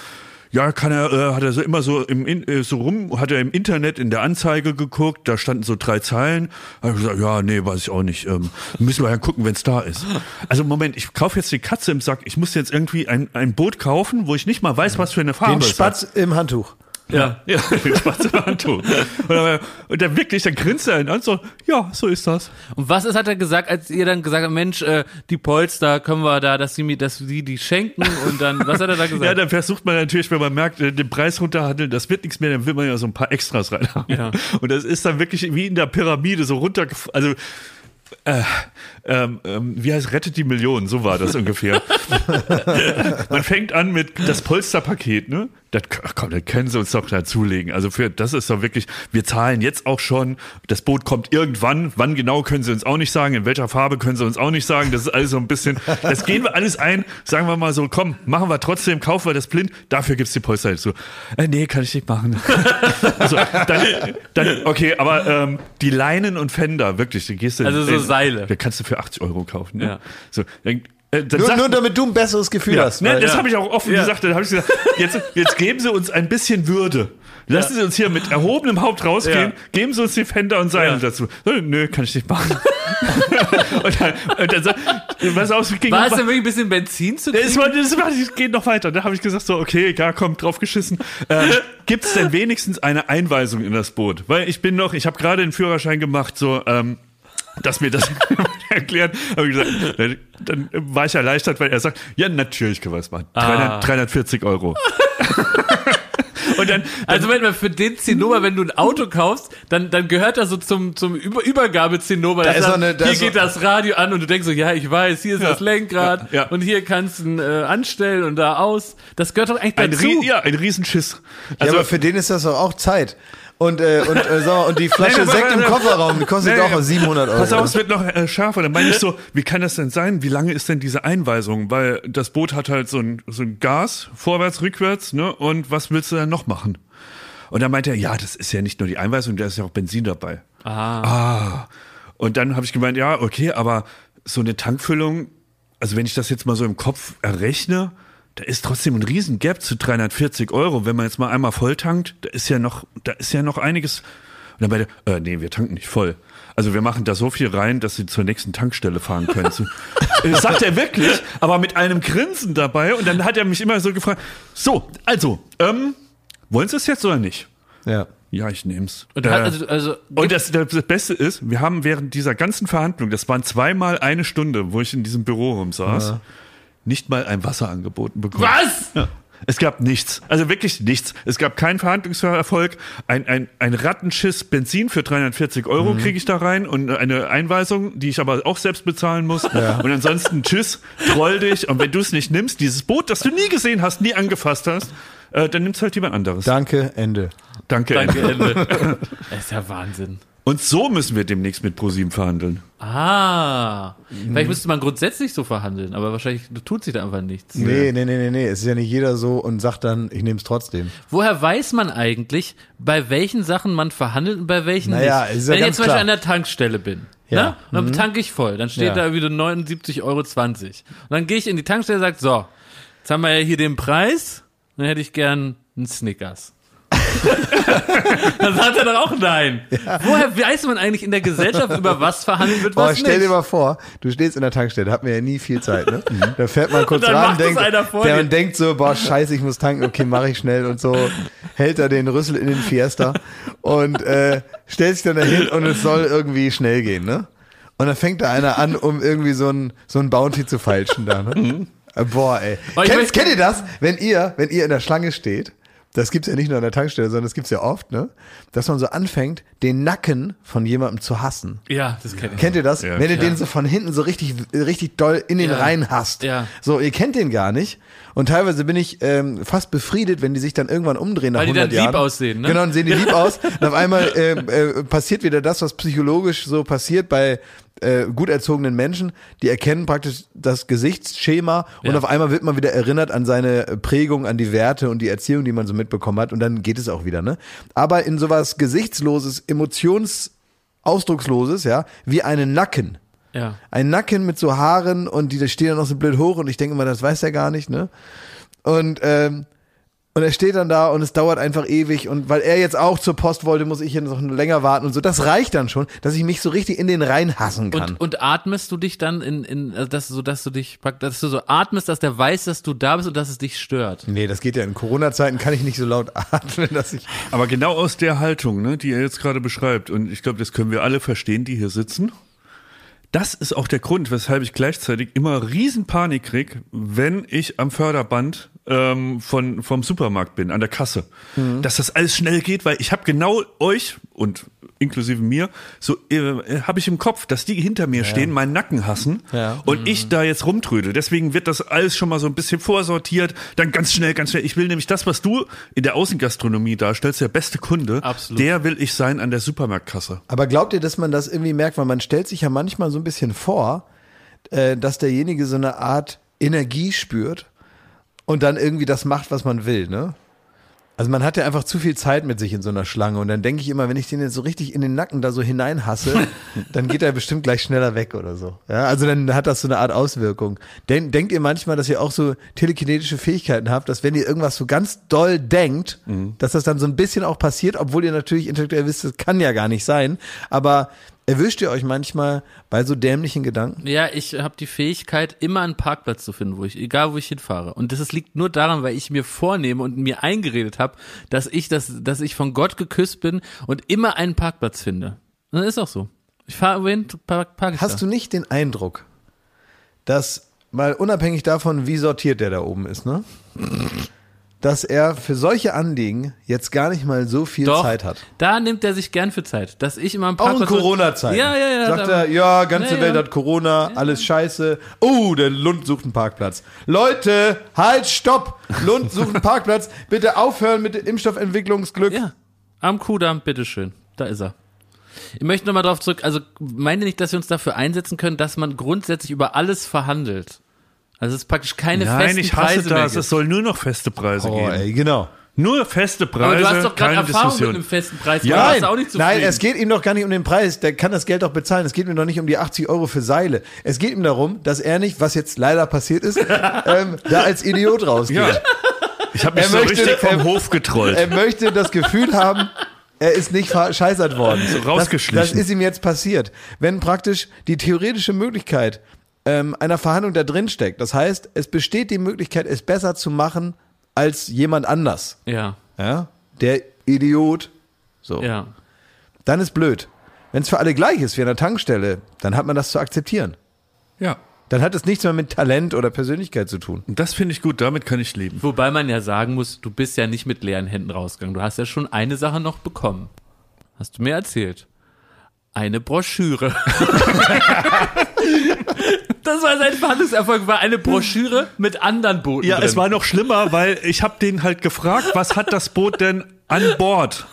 ja, kann er, äh, hat er so immer so im äh, so rum, hat er im Internet in der Anzeige geguckt, da standen so drei Zeilen. Hat er gesagt, ja, nee, weiß ich auch nicht. Ähm, müssen wir ja gucken, wenn es da ist. Also Moment, ich kaufe jetzt die Katze im Sack. Ich muss jetzt irgendwie ein, ein Boot kaufen, wo ich nicht mal weiß, was für eine Farbe Den es hat. Spatz im Handtuch. Ja, ja, den schwarzen Handtuch. Und, dann, und dann wirklich, dann grinst er ihn an, so, ja, so ist das. Und was ist, hat er gesagt, als ihr dann gesagt habt, Mensch, äh, die Polster können wir da, dass sie mir, dass sie die schenken und dann, was hat er da gesagt? Ja, dann versucht man natürlich, wenn man merkt, äh, den Preis runterhandeln, das wird nichts mehr, dann will man ja so ein paar Extras rein haben. Ja. Und das ist dann wirklich wie in der Pyramide so runter, also äh, ähm, ähm, wie heißt rettet die Millionen, so war das ungefähr. Man fängt an mit das Polsterpaket, ne? Das, komm, das können sie uns doch dazulegen. Also für das ist doch wirklich, wir zahlen jetzt auch schon, das Boot kommt irgendwann, wann genau können sie uns auch nicht sagen, in welcher Farbe können sie uns auch nicht sagen. Das ist alles so ein bisschen, das gehen wir alles ein, sagen wir mal so, komm, machen wir trotzdem, kaufen wir das blind, dafür gibt's die Polster dazu. Äh, nee, kann ich nicht machen. also, dann, dann, okay, aber ähm, die Leinen und Fender, wirklich, die gehst du Also so äh, Seile. Da kannst du für 80 Euro kaufen. Ne? Ja. So, dann Nur, sagt- nur damit du ein besseres Gefühl ja, hast. ne, weil- das ja. habe ich auch offen Ja. gesagt. Dann habe ich gesagt, jetzt, jetzt geben Sie uns ein bisschen Würde. Lassen Sie uns hier mit erhobenem Haupt rausgehen, Ja. geben Sie uns die Fender und Seile Ja. dazu. Nö, Nö, kann ich nicht machen. und dann, und dann sagt, was aus, ging War es denn wirklich ein bisschen Benzin zu das, kriegen? war, das, war, das geht noch weiter. Da habe ich gesagt, so, okay, ja, komm, drauf geschissen. Ähm, Gibt es denn wenigstens eine Einweisung in das Boot? Weil ich bin noch, ich habe gerade den Führerschein gemacht, so, ähm, dass mir das erklärt. Habe ich gesagt, dann, dann war ich erleichtert, weil er sagt, ja, natürlich können wir es machen. Ah. 300, 340 Euro. Und dann, Also wenn man für den Zinnober, wenn du ein Auto kaufst, dann, dann gehört das so zum, zum Über Übergabezinnober. Da sagt, eine- da hier geht so- das Radio an und du denkst so, ja, ich weiß, hier ist das Lenkrad Ja, ja. und hier kannst du ihn äh, anstellen und da aus. Das gehört doch eigentlich ein, dazu. Rie ja, ein Riesenschiss. ja, Also, aber für den ist das doch auch Zeit. Und, äh, und, äh, sag mal, und die Flasche Nein, Sekt im Kofferraum, die kostet Nee, auch 700 Euro. Pass auf, es wird noch äh, schärfer. Dann meine ich so, wie kann das denn sein? Wie lange ist denn diese Einweisung? Weil das Boot hat halt so ein, so ein Gas, vorwärts, rückwärts, ne? Und was willst du dann noch machen? Und dann meinte er, ja, das ist ja nicht nur die Einweisung, da ist ja auch Benzin dabei. Ah. Und dann habe ich gemeint, ja, okay, aber so eine Tankfüllung, also wenn ich das jetzt mal so im Kopf errechne, da ist trotzdem ein riesen Gap zu 340 Euro. Wenn man jetzt mal einmal voll tankt, da ist ja noch, da ist ja noch einiges. Und dann beide, äh, nee, wir tanken nicht voll. Also wir machen da so viel rein, dass sie zur nächsten Tankstelle fahren können. So, das sagt er wirklich, aber mit einem Grinsen dabei. Und dann hat er mich immer so gefragt, so, also, ähm, wollen Sie es jetzt oder nicht? Ja. Ja, ich nehm's. Und, Äh, also, also und das, das Beste ist, wir haben während dieser ganzen Verhandlung, das waren zweimal eine Stunde, wo ich in diesem Büro rumsaß, nicht mal ein Wasser angeboten bekommen. was? Ja. Es gab nichts. Also wirklich nichts. Es gab keinen Verhandlungserfolg. Ein, ein, ein Rattenschiss Benzin für 340 Euro Mhm. kriege ich da rein und eine Einweisung, die ich aber auch selbst bezahlen muss. Und ansonsten tschüss, troll dich. Und wenn du es nicht nimmst, dieses Boot, das du nie gesehen hast, nie angefasst hast, äh, dann nimmst halt jemand anderes. Danke, Ende. Danke. Danke, Ende. Das ist ja Wahnsinn. Und so müssen wir demnächst mit ProSieben verhandeln. Ah, vielleicht müsste man grundsätzlich so verhandeln, aber wahrscheinlich tut sich da einfach nichts. Nee, nee, nee, nee, nee. Es ist ja nicht jeder so und sagt dann, ich nehme es trotzdem. Woher weiß man eigentlich, bei welchen Sachen man verhandelt und bei welchen Naja, nicht? ist ja Wenn ich jetzt zum Beispiel an der Tankstelle bin, Ja. ne? dann tanke ich voll, dann steht Ja. da wieder 79,20 Euro. Und dann gehe ich in die Tankstelle und sage, so, jetzt haben wir ja hier den Preis, dann hätte ich gern einen Snickers. dann sagt er doch auch nein. Woher weiß man eigentlich in der Gesellschaft, über was verhandelt wird, Boah, was stell nicht? dir mal vor, du stehst in der Tankstelle, hat man ja nie viel Zeit, ne? Da fährt man kurz Und ran, es denkt, der und denkt so, boah, scheiße, ich muss tanken, okay, mache ich schnell und so, hält er den Rüssel in den Fiesta und äh, stellt sich dann dahin und es soll irgendwie schnell gehen, ne? Und dann fängt da einer an, um irgendwie so ein, so ein Bounty zu feilschen da, ne? Äh, Boah, ey. Ich Kennt, kennt ihr das, wenn ihr, wenn ihr in der Schlange steht, das gibt's ja nicht nur an der Tankstelle, sondern das gibt's ja oft, ne? Dass man so anfängt, den Nacken von jemandem zu hassen. Ja, das kenne ich. Kennt ihr das? Ja. Wenn ihr Ja. den so von hinten so richtig, richtig doll in den Ja. Reihen hasst. Ja. So, ihr kennt den gar nicht. Und teilweise bin ich ähm, fast befriedet, wenn die sich dann irgendwann umdrehen nach Weil die 100 dann lieb Jahren. aussehen, ne? Genau, und sehen die lieb aus. Und auf einmal äh, äh, passiert wieder das, was psychologisch so passiert bei äh, gut erzogenen Menschen. Die erkennen praktisch das Gesichtsschema und Ja. auf einmal wird man wieder erinnert an seine Prägung, an die Werte und die Erziehung, die man so mitbekommen hat. Und dann geht es auch wieder, ne? Aber in sowas Gesichtsloses, Emotionsausdrucksloses, ja, wie einen Nacken. Ja. Ein Nacken mit so Haaren und die stehen dann noch so blöd hoch und ich denke immer, das weiß er gar nicht, ne? Und, ähm, und er steht dann da und es dauert einfach ewig und weil er jetzt auch zur Post wollte, muss ich hier noch länger warten und so. Das reicht dann schon, dass ich mich so richtig in den rein hassen kann. Und, und atmest du dich dann in, in also dass, so dass du dich dass du so atmest, dass der weiß, dass du da bist und dass es dich stört. nee, das geht ja in Corona-Zeiten, kann ich nicht so laut atmen, dass ich. Aber genau aus der Haltung, ne, die er jetzt gerade beschreibt, und ich glaube, das können wir alle verstehen, die hier sitzen. Das ist auch der Grund, weshalb ich gleichzeitig immer Riesenpanik krieg, wenn ich am Förderband ähm, von, vom Supermarkt bin, an der Kasse. Dass das alles schnell geht, weil ich habe genau euch und inklusive mir, so äh, habe ich im Kopf, dass die hinter mir stehen, meinen Nacken hassen Ja. und ich da jetzt rumtrödel. Deswegen wird das alles schon mal so ein bisschen vorsortiert, dann ganz schnell, ganz schnell. Ich will nämlich das, was du in der Außengastronomie darstellst, der beste Kunde, Absolut. der will ich sein an der Supermarktkasse. Aber glaubt ihr, dass man das irgendwie merkt? Weil man stellt sich ja manchmal so ein bisschen vor, äh, dass derjenige so eine Art Energie spürt und dann irgendwie das macht, was man will, ne? Also man hat ja einfach zu viel Zeit mit sich in so einer Schlange und dann denke ich immer, wenn ich den jetzt so richtig in den Nacken da so hineinhasse, dann geht er bestimmt gleich schneller weg oder so. Ja, also dann hat das so eine Art Auswirkung. Den, denkt ihr manchmal, dass ihr auch so telekinetische Fähigkeiten habt, dass wenn ihr irgendwas so ganz doll denkt, dass das dann so ein bisschen auch passiert, obwohl ihr natürlich intellektuell wisst, das kann ja gar nicht sein, aber erwischt ihr euch manchmal bei so dämlichen Gedanken? Ja, ich habe die Fähigkeit, immer einen Parkplatz zu finden, wo ich, egal wo ich hinfahre. Und das liegt nur daran, weil ich mir vornehme und mir eingeredet habe, dass ich das, dass ich von Gott geküsst bin und immer einen Parkplatz finde. Und das ist auch so. Ich fahre wohin? Pa Pakistan. Hast du nicht den Eindruck, dass, mal unabhängig davon, wie sortiert der da oben ist, ne? Dass er für solche Anliegen jetzt gar nicht mal so viel Doch, Zeit hat. Da nimmt er sich gern für Zeit. Dass ich immer ein Auch paar in Corona-Zeiten. Ja, ja, ja. Sagt er, ja, ganze Ja, Welt ja. hat Corona, alles scheiße. Oh, der Lund sucht einen Parkplatz. Leute, halt, stopp! Lund sucht einen Parkplatz. Bitte aufhören mit dem Impfstoffentwicklungsglück. Ja, am Kudamm, bitteschön. Da ist er. Ich möchte nochmal darauf zurück, also meine nicht, dass wir uns dafür einsetzen können, dass man grundsätzlich über alles verhandelt. Also es ist praktisch keine Nein, festen ich hasse Preise mehr das. gibt. Es soll nur noch feste Preise Oh, geben. ey, genau. Nur feste Preise, Aber du hast doch gerade Erfahrung Diskussion. mit einem festen Preis. Ja, Nein, auch nicht zufrieden. nein, es geht ihm doch gar nicht um den Preis. Der kann das Geld doch bezahlen. Es geht ihm doch nicht um die 80 Euro für Seile. Es geht ihm darum, dass er nicht, was jetzt leider passiert ist, ähm, da als Idiot rausgeht. Ja. Ich habe mich Er so möchte- richtig vom er- Hof getrollt. Er möchte das Gefühl haben, er ist nicht verscheißert worden. So rausgeschlichen. Das, das ist ihm jetzt passiert. Wenn praktisch die theoretische Möglichkeit ähm, einer Verhandlung da drin steckt, das heißt, es besteht die Möglichkeit, es besser zu machen als jemand anders. ja, Ja? Der Idiot. So. ja. Dann ist blöd. Wenn es für alle gleich ist wie an der Tankstelle, dann hat man das zu akzeptieren. ja. Dann hat es nichts mehr mit Talent oder Persönlichkeit zu tun. Und das finde ich gut, damit kann ich leben. Wobei man ja sagen muss, du bist ja nicht mit leeren Händen rausgegangen. Du hast ja schon eine Sache noch bekommen. Hast du mir erzählt. Eine Broschüre. das war sein Verhandlungserfolg, war eine Broschüre mit anderen Booten Ja, drin. es war noch schlimmer, weil ich habe den halt gefragt, was hat das Boot denn an Bord?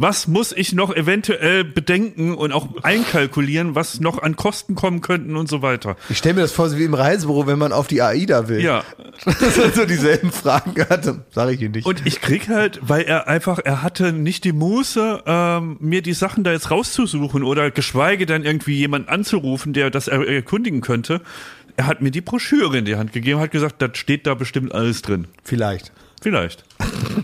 Was muss ich noch eventuell bedenken und auch einkalkulieren, was noch an Kosten kommen könnten und so weiter? Ich stelle mir das vor, so wie im Reisebüro, wenn man auf die AIDA will. Ja, Dass er so dieselben Fragen hatte. Sag ich Ihnen nicht. und ich krieg halt, weil er einfach, er hatte nicht die Muße, ähm, mir die Sachen da jetzt rauszusuchen oder geschweige denn irgendwie jemanden anzurufen, der das er erkundigen könnte. Er hat mir die Broschüre in die Hand gegeben, hat gesagt, da steht da bestimmt alles drin. Vielleicht. Vielleicht.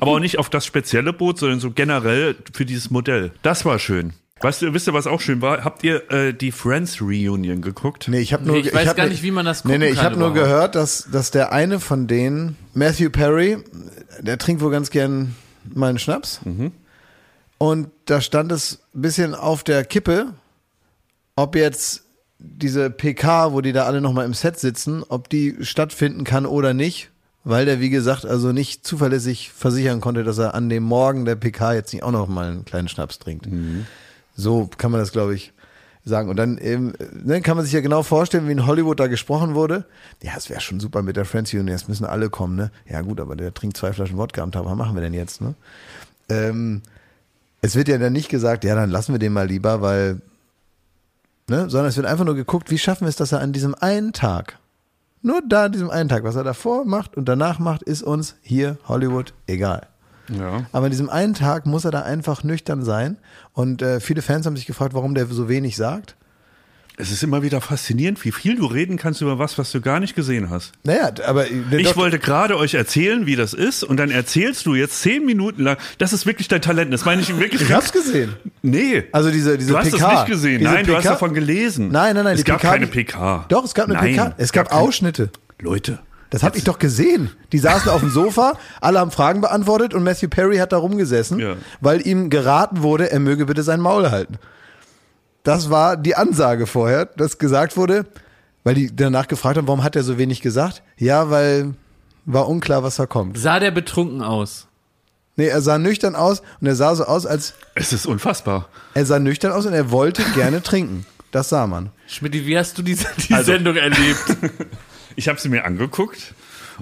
Aber auch nicht auf das spezielle Boot, sondern so generell für dieses Modell. Das war schön. Weißt du, wisst ihr, was auch schön war? Habt ihr äh, die Friends Reunion geguckt? Nee, ich habe nur Nee, ich weiß hab gar ne- nicht, wie man das Nee, gucken nee, ich kann habe nur gehört, dass dass der eine von denen, Matthew Perry, der trinkt wohl ganz gern mal einen Schnaps. Mhm. Und da stand es ein bisschen auf der Kippe, ob jetzt diese PK, wo die da alle nochmal im Set sitzen, ob die stattfinden kann oder nicht, weil der, wie gesagt, also nicht zuverlässig versichern konnte, dass er an dem Morgen der PK jetzt nicht auch noch mal einen kleinen Schnaps trinkt. So kann man das, glaube ich, sagen. Und dann eben, ne, kann man sich ja genau vorstellen, wie in Hollywood da gesprochen wurde. Ja, es wäre schon super mit der Friends Union, jetzt müssen alle kommen, ne? Ja gut, aber der trinkt zwei Flaschen Wodka am Tag, was machen wir denn jetzt, ne? Ähm, es wird ja dann nicht gesagt, ja, dann lassen wir den mal lieber, weil, ne, sondern es wird einfach nur geguckt, wie schaffen wir es, dass er an diesem einen Tag, nur da an diesem einen Tag, was er davor macht und danach macht, ist uns hier Hollywood egal. Ja. Aber an diesem einen Tag muss er da einfach nüchtern sein. Und äh, viele Fans haben sich gefragt, warum der so wenig sagt. Es ist immer wieder faszinierend, wie viel du reden kannst über was, was du gar nicht gesehen hast. Naja, aber äh, Ich doch- wollte gerade euch erzählen, wie das ist, und dann erzählst du jetzt zehn Minuten lang. Das ist wirklich dein Talent. Das meine ich wirklich. ich hab's gesehen. Nee. Also diese, diese du hast PK. es nicht gesehen. Diese Nein, du hast PK davon gelesen. Nein, nein, nein. Es gab PK keine PK. Doch, es gab eine Nein, PK. Es gab keine- Ausschnitte. Leute. Das habe ich doch gesehen. Die saßen auf dem Sofa, alle haben Fragen beantwortet und Matthew Perry hat da rumgesessen, Ja. weil ihm geraten wurde, er möge bitte sein Maul halten. Das war die Ansage vorher, dass gesagt wurde, weil die danach gefragt haben, warum hat er so wenig gesagt? Ja, weil war unklar, was da kommt. Sah der betrunken aus? Nee, er sah nüchtern aus und er sah so aus, als Es ist unfassbar. er sah nüchtern aus und er wollte gerne trinken. Das sah man. Schmidt, wie hast du diese, die Also- Sendung erlebt? Ich habe sie mir angeguckt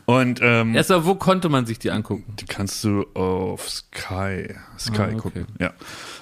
und ähm, Erstmal, wo konnte man sich die angucken? die kannst du auf Sky, Sky Ah, okay. gucken. Ja.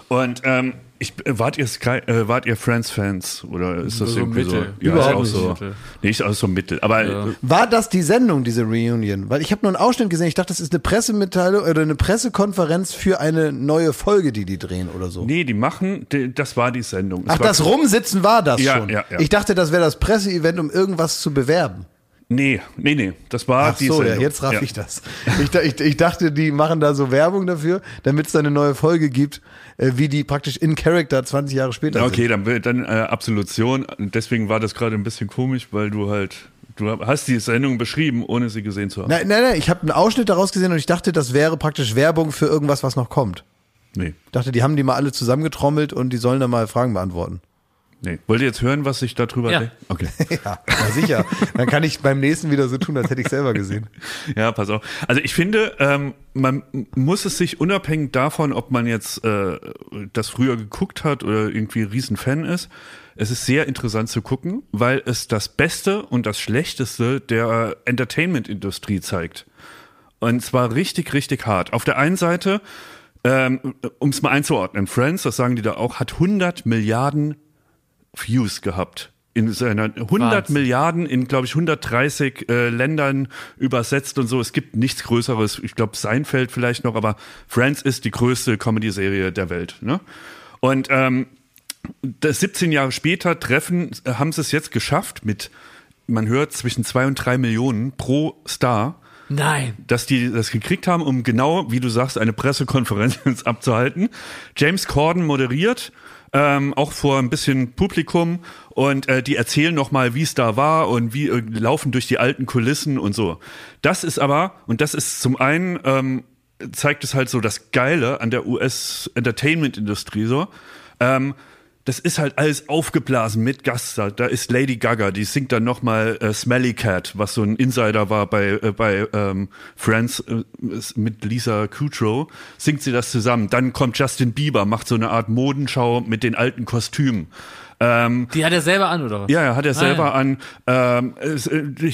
Und ähm, ich, äh, wart ihr Sky, äh, wart ihr Friends-Fans oder ist das So irgendwie mittel. so? Ja, Überhaupt ist auch nicht. so. Mittel. Nee, ist auch so mittel. Aber Ja. äh, War das die Sendung, diese Reunion? Weil ich habe nur einen Ausschnitt gesehen. Ich dachte, das ist eine Pressemitteilung oder eine Pressekonferenz für eine neue Folge, die die drehen oder so. nee, die machen, die, das war die Sendung. Es Ach, war, das Rumsitzen war das Ja, schon. ja, ja. Ich dachte, das wäre das Presseevent, um irgendwas zu bewerben. Nee, nee, nee, das war Ach die so, ja, Sendung. jetzt raff Ja. ich das. Ich, ich, ich dachte, die machen da so Werbung dafür, damit es da eine neue Folge gibt, äh, wie die praktisch in Character 20 Jahre später Ja, Okay, sind. dann, wird- dann äh, Absolution. Deswegen war das gerade ein bisschen komisch, weil du halt, du hast die Sendung beschrieben, ohne sie gesehen zu haben. Nein, nein, nein, ich habe einen Ausschnitt daraus gesehen und ich dachte, das wäre praktisch Werbung für irgendwas, was noch kommt. Nee, Ich dachte, die haben die mal alle zusammengetrommelt und die sollen da mal Fragen beantworten. Nee. Wollt ihr jetzt hören, was ich darüber Ja. denke? Okay. Ja, na sicher. Dann kann ich beim nächsten wieder so tun, als hätte ich selber gesehen. Ja, pass auf. Also ich finde, ähm, man muss es sich unabhängig davon, ob man jetzt äh, das früher geguckt hat oder irgendwie Riesenfan ist, es ist sehr interessant zu gucken, weil es das Beste und das Schlechteste der Entertainment-Industrie zeigt. Und zwar richtig, richtig hart. Auf der einen Seite, ähm, um es mal einzuordnen, Friends, das sagen die da auch, hat 100 Milliarden Views gehabt. In seiner 100 Wahnsinn. Milliarden in, glaube ich, 130 äh, Ländern übersetzt und so. Es gibt nichts Größeres. Ich glaube, Seinfeld vielleicht noch, aber Friends ist die größte Comedy-Serie der Welt. Ne? Und ähm, das 17 Jahre später treffen, äh, haben sie es jetzt geschafft mit, man hört, zwischen zwei und drei Millionen pro Star Nein. dass die das gekriegt haben, um genau, wie du sagst, eine Pressekonferenz abzuhalten. James Corden moderiert, ähm, auch vor ein bisschen Publikum und äh, die erzählen nochmal, wie es da war und wie äh, laufen durch die alten Kulissen und so. Das ist aber, und das ist zum einen, ähm, zeigt es halt so das Geile an der US-Entertainment-Industrie so, ähm, das ist halt alles aufgeblasen mit Gaststar. Da ist Lady Gaga, die singt dann nochmal äh, Smelly Cat, was so ein Insider war bei, äh, bei ähm, Friends äh, mit Lisa Kudrow, singt sie das zusammen. Dann kommt Justin Bieber, macht so eine Art Modenschau mit den alten Kostümen. Ähm, Die hat er selber an, oder was? ja, er hat er selber ja. an. Ähm, äh,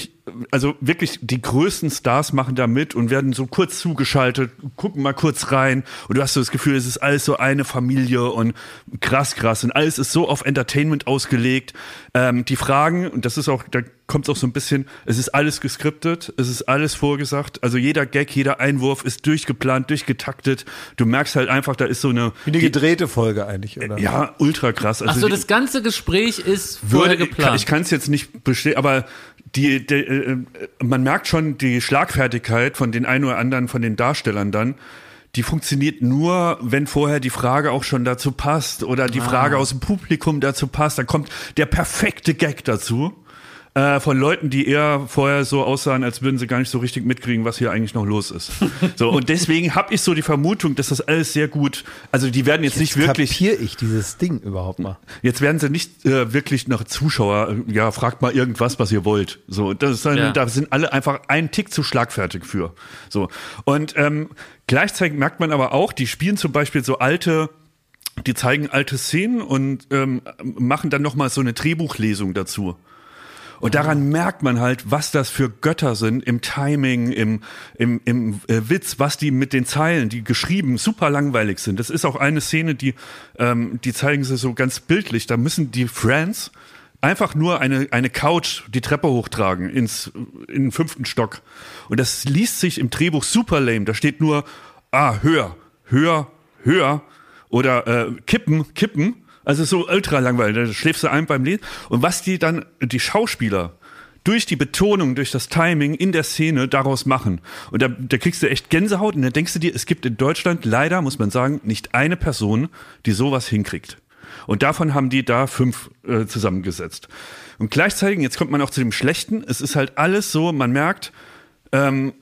also wirklich, die größten Stars machen da mit und werden so kurz zugeschaltet, gucken mal kurz rein und du hast so das Gefühl, es ist alles so eine Familie und krass, krass und alles ist so auf Entertainment ausgelegt. Ähm, die Fragen, und das ist auch, da kommt es auch so ein bisschen, es ist alles geskriptet, es ist alles vorgesagt, also jeder Gag, jeder Einwurf ist durchgeplant, durchgetaktet. Du merkst halt einfach, da ist so eine, Wie eine gedrehte Folge eigentlich, oder? ja, ultra krass. Also Ach so, die- das ganze Gespräch ist vorher würde, geplant. Ich kann es jetzt nicht bestehen, aber die, die, äh, man merkt schon die Schlagfertigkeit von den ein oder anderen von den Darstellern dann. Die funktioniert nur, wenn vorher die Frage auch schon dazu passt oder die Frage aus dem Publikum dazu passt. Dann kommt der perfekte Gag dazu. Äh, von Leuten, die eher vorher so aussahen, als würden sie gar nicht so richtig mitkriegen, was hier eigentlich noch los ist. So und deswegen habe ich so die Vermutung, dass das alles sehr gut. Also die werden jetzt, nicht wirklich. Kapiere ich dieses Ding überhaupt mal? Jetzt werden sie nicht äh, wirklich nach Zuschauer, äh, ja, fragt mal irgendwas, was ihr wollt. So, das ist dann, Ja. da sind alle einfach einen Tick zu schlagfertig für. So. Und ähm, gleichzeitig merkt man aber auch, die spielen zum Beispiel so alte, die zeigen alte Szenen und ähm, machen dann nochmal so eine Drehbuchlesung dazu. Und daran merkt man halt, was das für Götter sind im Timing, im, im, im äh, Witz, was die mit den Zeilen, die geschrieben super langweilig sind. Das ist auch eine Szene, die, ähm, die zeigen sie so ganz bildlich. Da müssen die Friends einfach nur eine, eine Couch die Treppe hochtragen ins, in den fünften Stock. Und das liest sich im Drehbuch super lame. Da steht nur, ah, höher, höher, höher oder äh, kippen, kippen. Also so ultra langweilig. Da schläfst du ein beim Lesen. Und was die dann, die Schauspieler, durch die Betonung, durch das Timing in der Szene daraus machen. Und da, da kriegst du echt Gänsehaut und dann denkst du dir, es gibt in Deutschland leider, muss man sagen, nicht eine Person, die sowas hinkriegt. Und davon haben die da fünf äh, zusammengesetzt. Und gleichzeitig, jetzt kommt man auch zu dem Schlechten, es ist halt alles so, man merkt, ähm,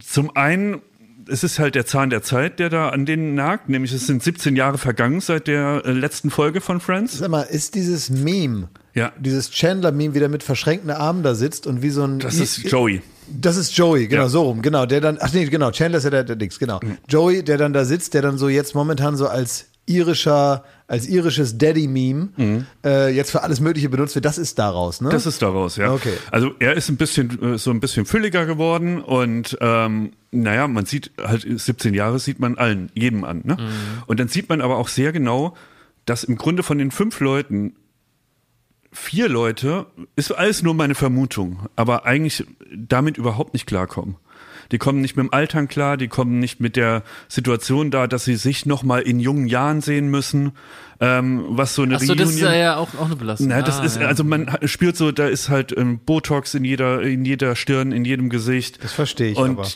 zum einen, es ist halt der Zahn der Zeit, der da an denen nagt, nämlich es sind 17 Jahre vergangen seit der äh, letzten Folge von Friends. Sag mal, ist dieses Meme, Ja. dieses Chandler-Meme, wie der mit verschränkten Armen da sitzt und wie so ein. Das ist Joey. Das ist Joey, genau, Ja. so rum, genau, der dann, ach nee, genau, Chandler ist ja der, der Dix, genau. Joey, der dann da sitzt, der dann so jetzt momentan so als irischer, als irisches Daddy-Meme äh, jetzt für alles Mögliche benutzt wird, das ist daraus, ne? Das ist daraus, ja. Okay. Also er ist ein bisschen äh, so ein bisschen fülliger geworden und ähm, naja, man sieht halt 17 Jahre sieht man allen, jedem an. Ne? Und dann sieht man aber auch sehr genau, dass im Grunde von den fünf Leuten vier Leute, ist alles nur meine Vermutung, aber eigentlich damit überhaupt nicht klarkommen. Die kommen nicht mit dem Altern klar, die kommen nicht mit der Situation da, dass sie sich noch mal in jungen Jahren sehen müssen, ähm, was so eine Ach so, das ist Reunion- ja auch, auch eine Belastung. na, das Ah, ist, ja. also man spürt so, da ist halt ähm, Botox in jeder, in jeder Stirn, in jedem Gesicht. Das verstehe ich Und aber.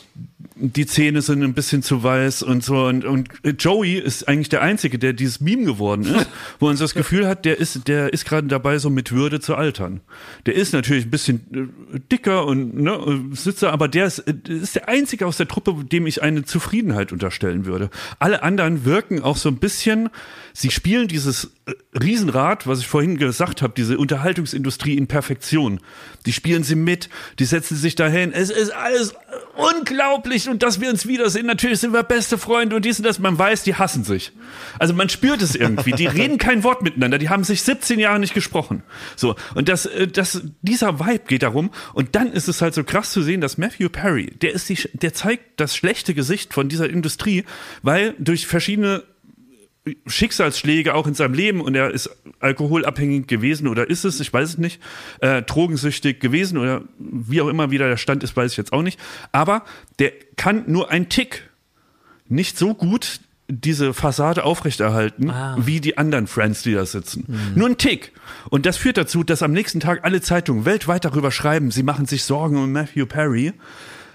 die Zähne sind ein bisschen zu weiß und so. Und, und Joey ist eigentlich der Einzige, der dieses Meme geworden ist, wo man so das Gefühl hat, der ist, der ist gerade dabei, so mit Würde zu altern. Der ist natürlich ein bisschen äh, dicker und ne, sitzt da, aber der ist, äh, ist der Einzige aus der Truppe, dem ich eine Zufriedenheit unterstellen würde. Alle anderen wirken auch so ein bisschen, sie spielen dieses äh, Riesenrad, was ich vorhin gesagt habe, diese Unterhaltungsindustrie in Perfektion. Die spielen sie mit, die setzen sich dahin. Es ist alles unglaublich und dass wir uns wiedersehen. Natürlich sind wir beste Freunde und dies und das. Man weiß, die hassen sich. Also man spürt es irgendwie. Die reden kein Wort miteinander. Die haben sich 17 Jahre nicht gesprochen. So. Und das, äh, das, dieser Vibe geht darum. Und dann ist es halt so krass zu sehen, dass Matthew Perry, der ist die, der zeigt das schlechte Gesicht von dieser Industrie, weil durch verschiedene Schicksalsschläge auch in seinem Leben und er ist alkoholabhängig gewesen oder ist es, ich weiß es nicht, äh, drogensüchtig gewesen oder wie auch immer wieder der Stand ist, weiß ich jetzt auch nicht. Aber der kann nur ein Tick nicht so gut diese Fassade aufrechterhalten, Ah. wie die anderen Friends, die da sitzen. Nur ein Tick. Und das führt dazu, dass am nächsten Tag alle Zeitungen weltweit darüber schreiben, sie machen sich Sorgen um Matthew Perry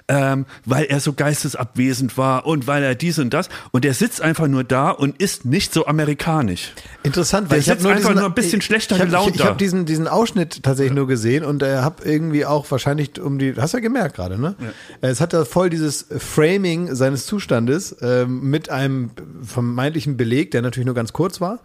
ähm, weil er so geistesabwesend war und weil er dies und das. Und er sitzt einfach nur da und ist nicht so amerikanisch. Interessant, Der weil ich habe sitzt nur einfach diesen, nur ein bisschen schlechter ich, ich gelaunt hab, Ich, ich habe diesen, diesen Ausschnitt tatsächlich nur gesehen und äh, habe irgendwie auch wahrscheinlich um die, hast du ja gemerkt gerade, ne? Äh, Es hat da voll dieses Framing seines Zustandes ähm, mit einem vermeintlichen Beleg, der natürlich nur ganz kurz war.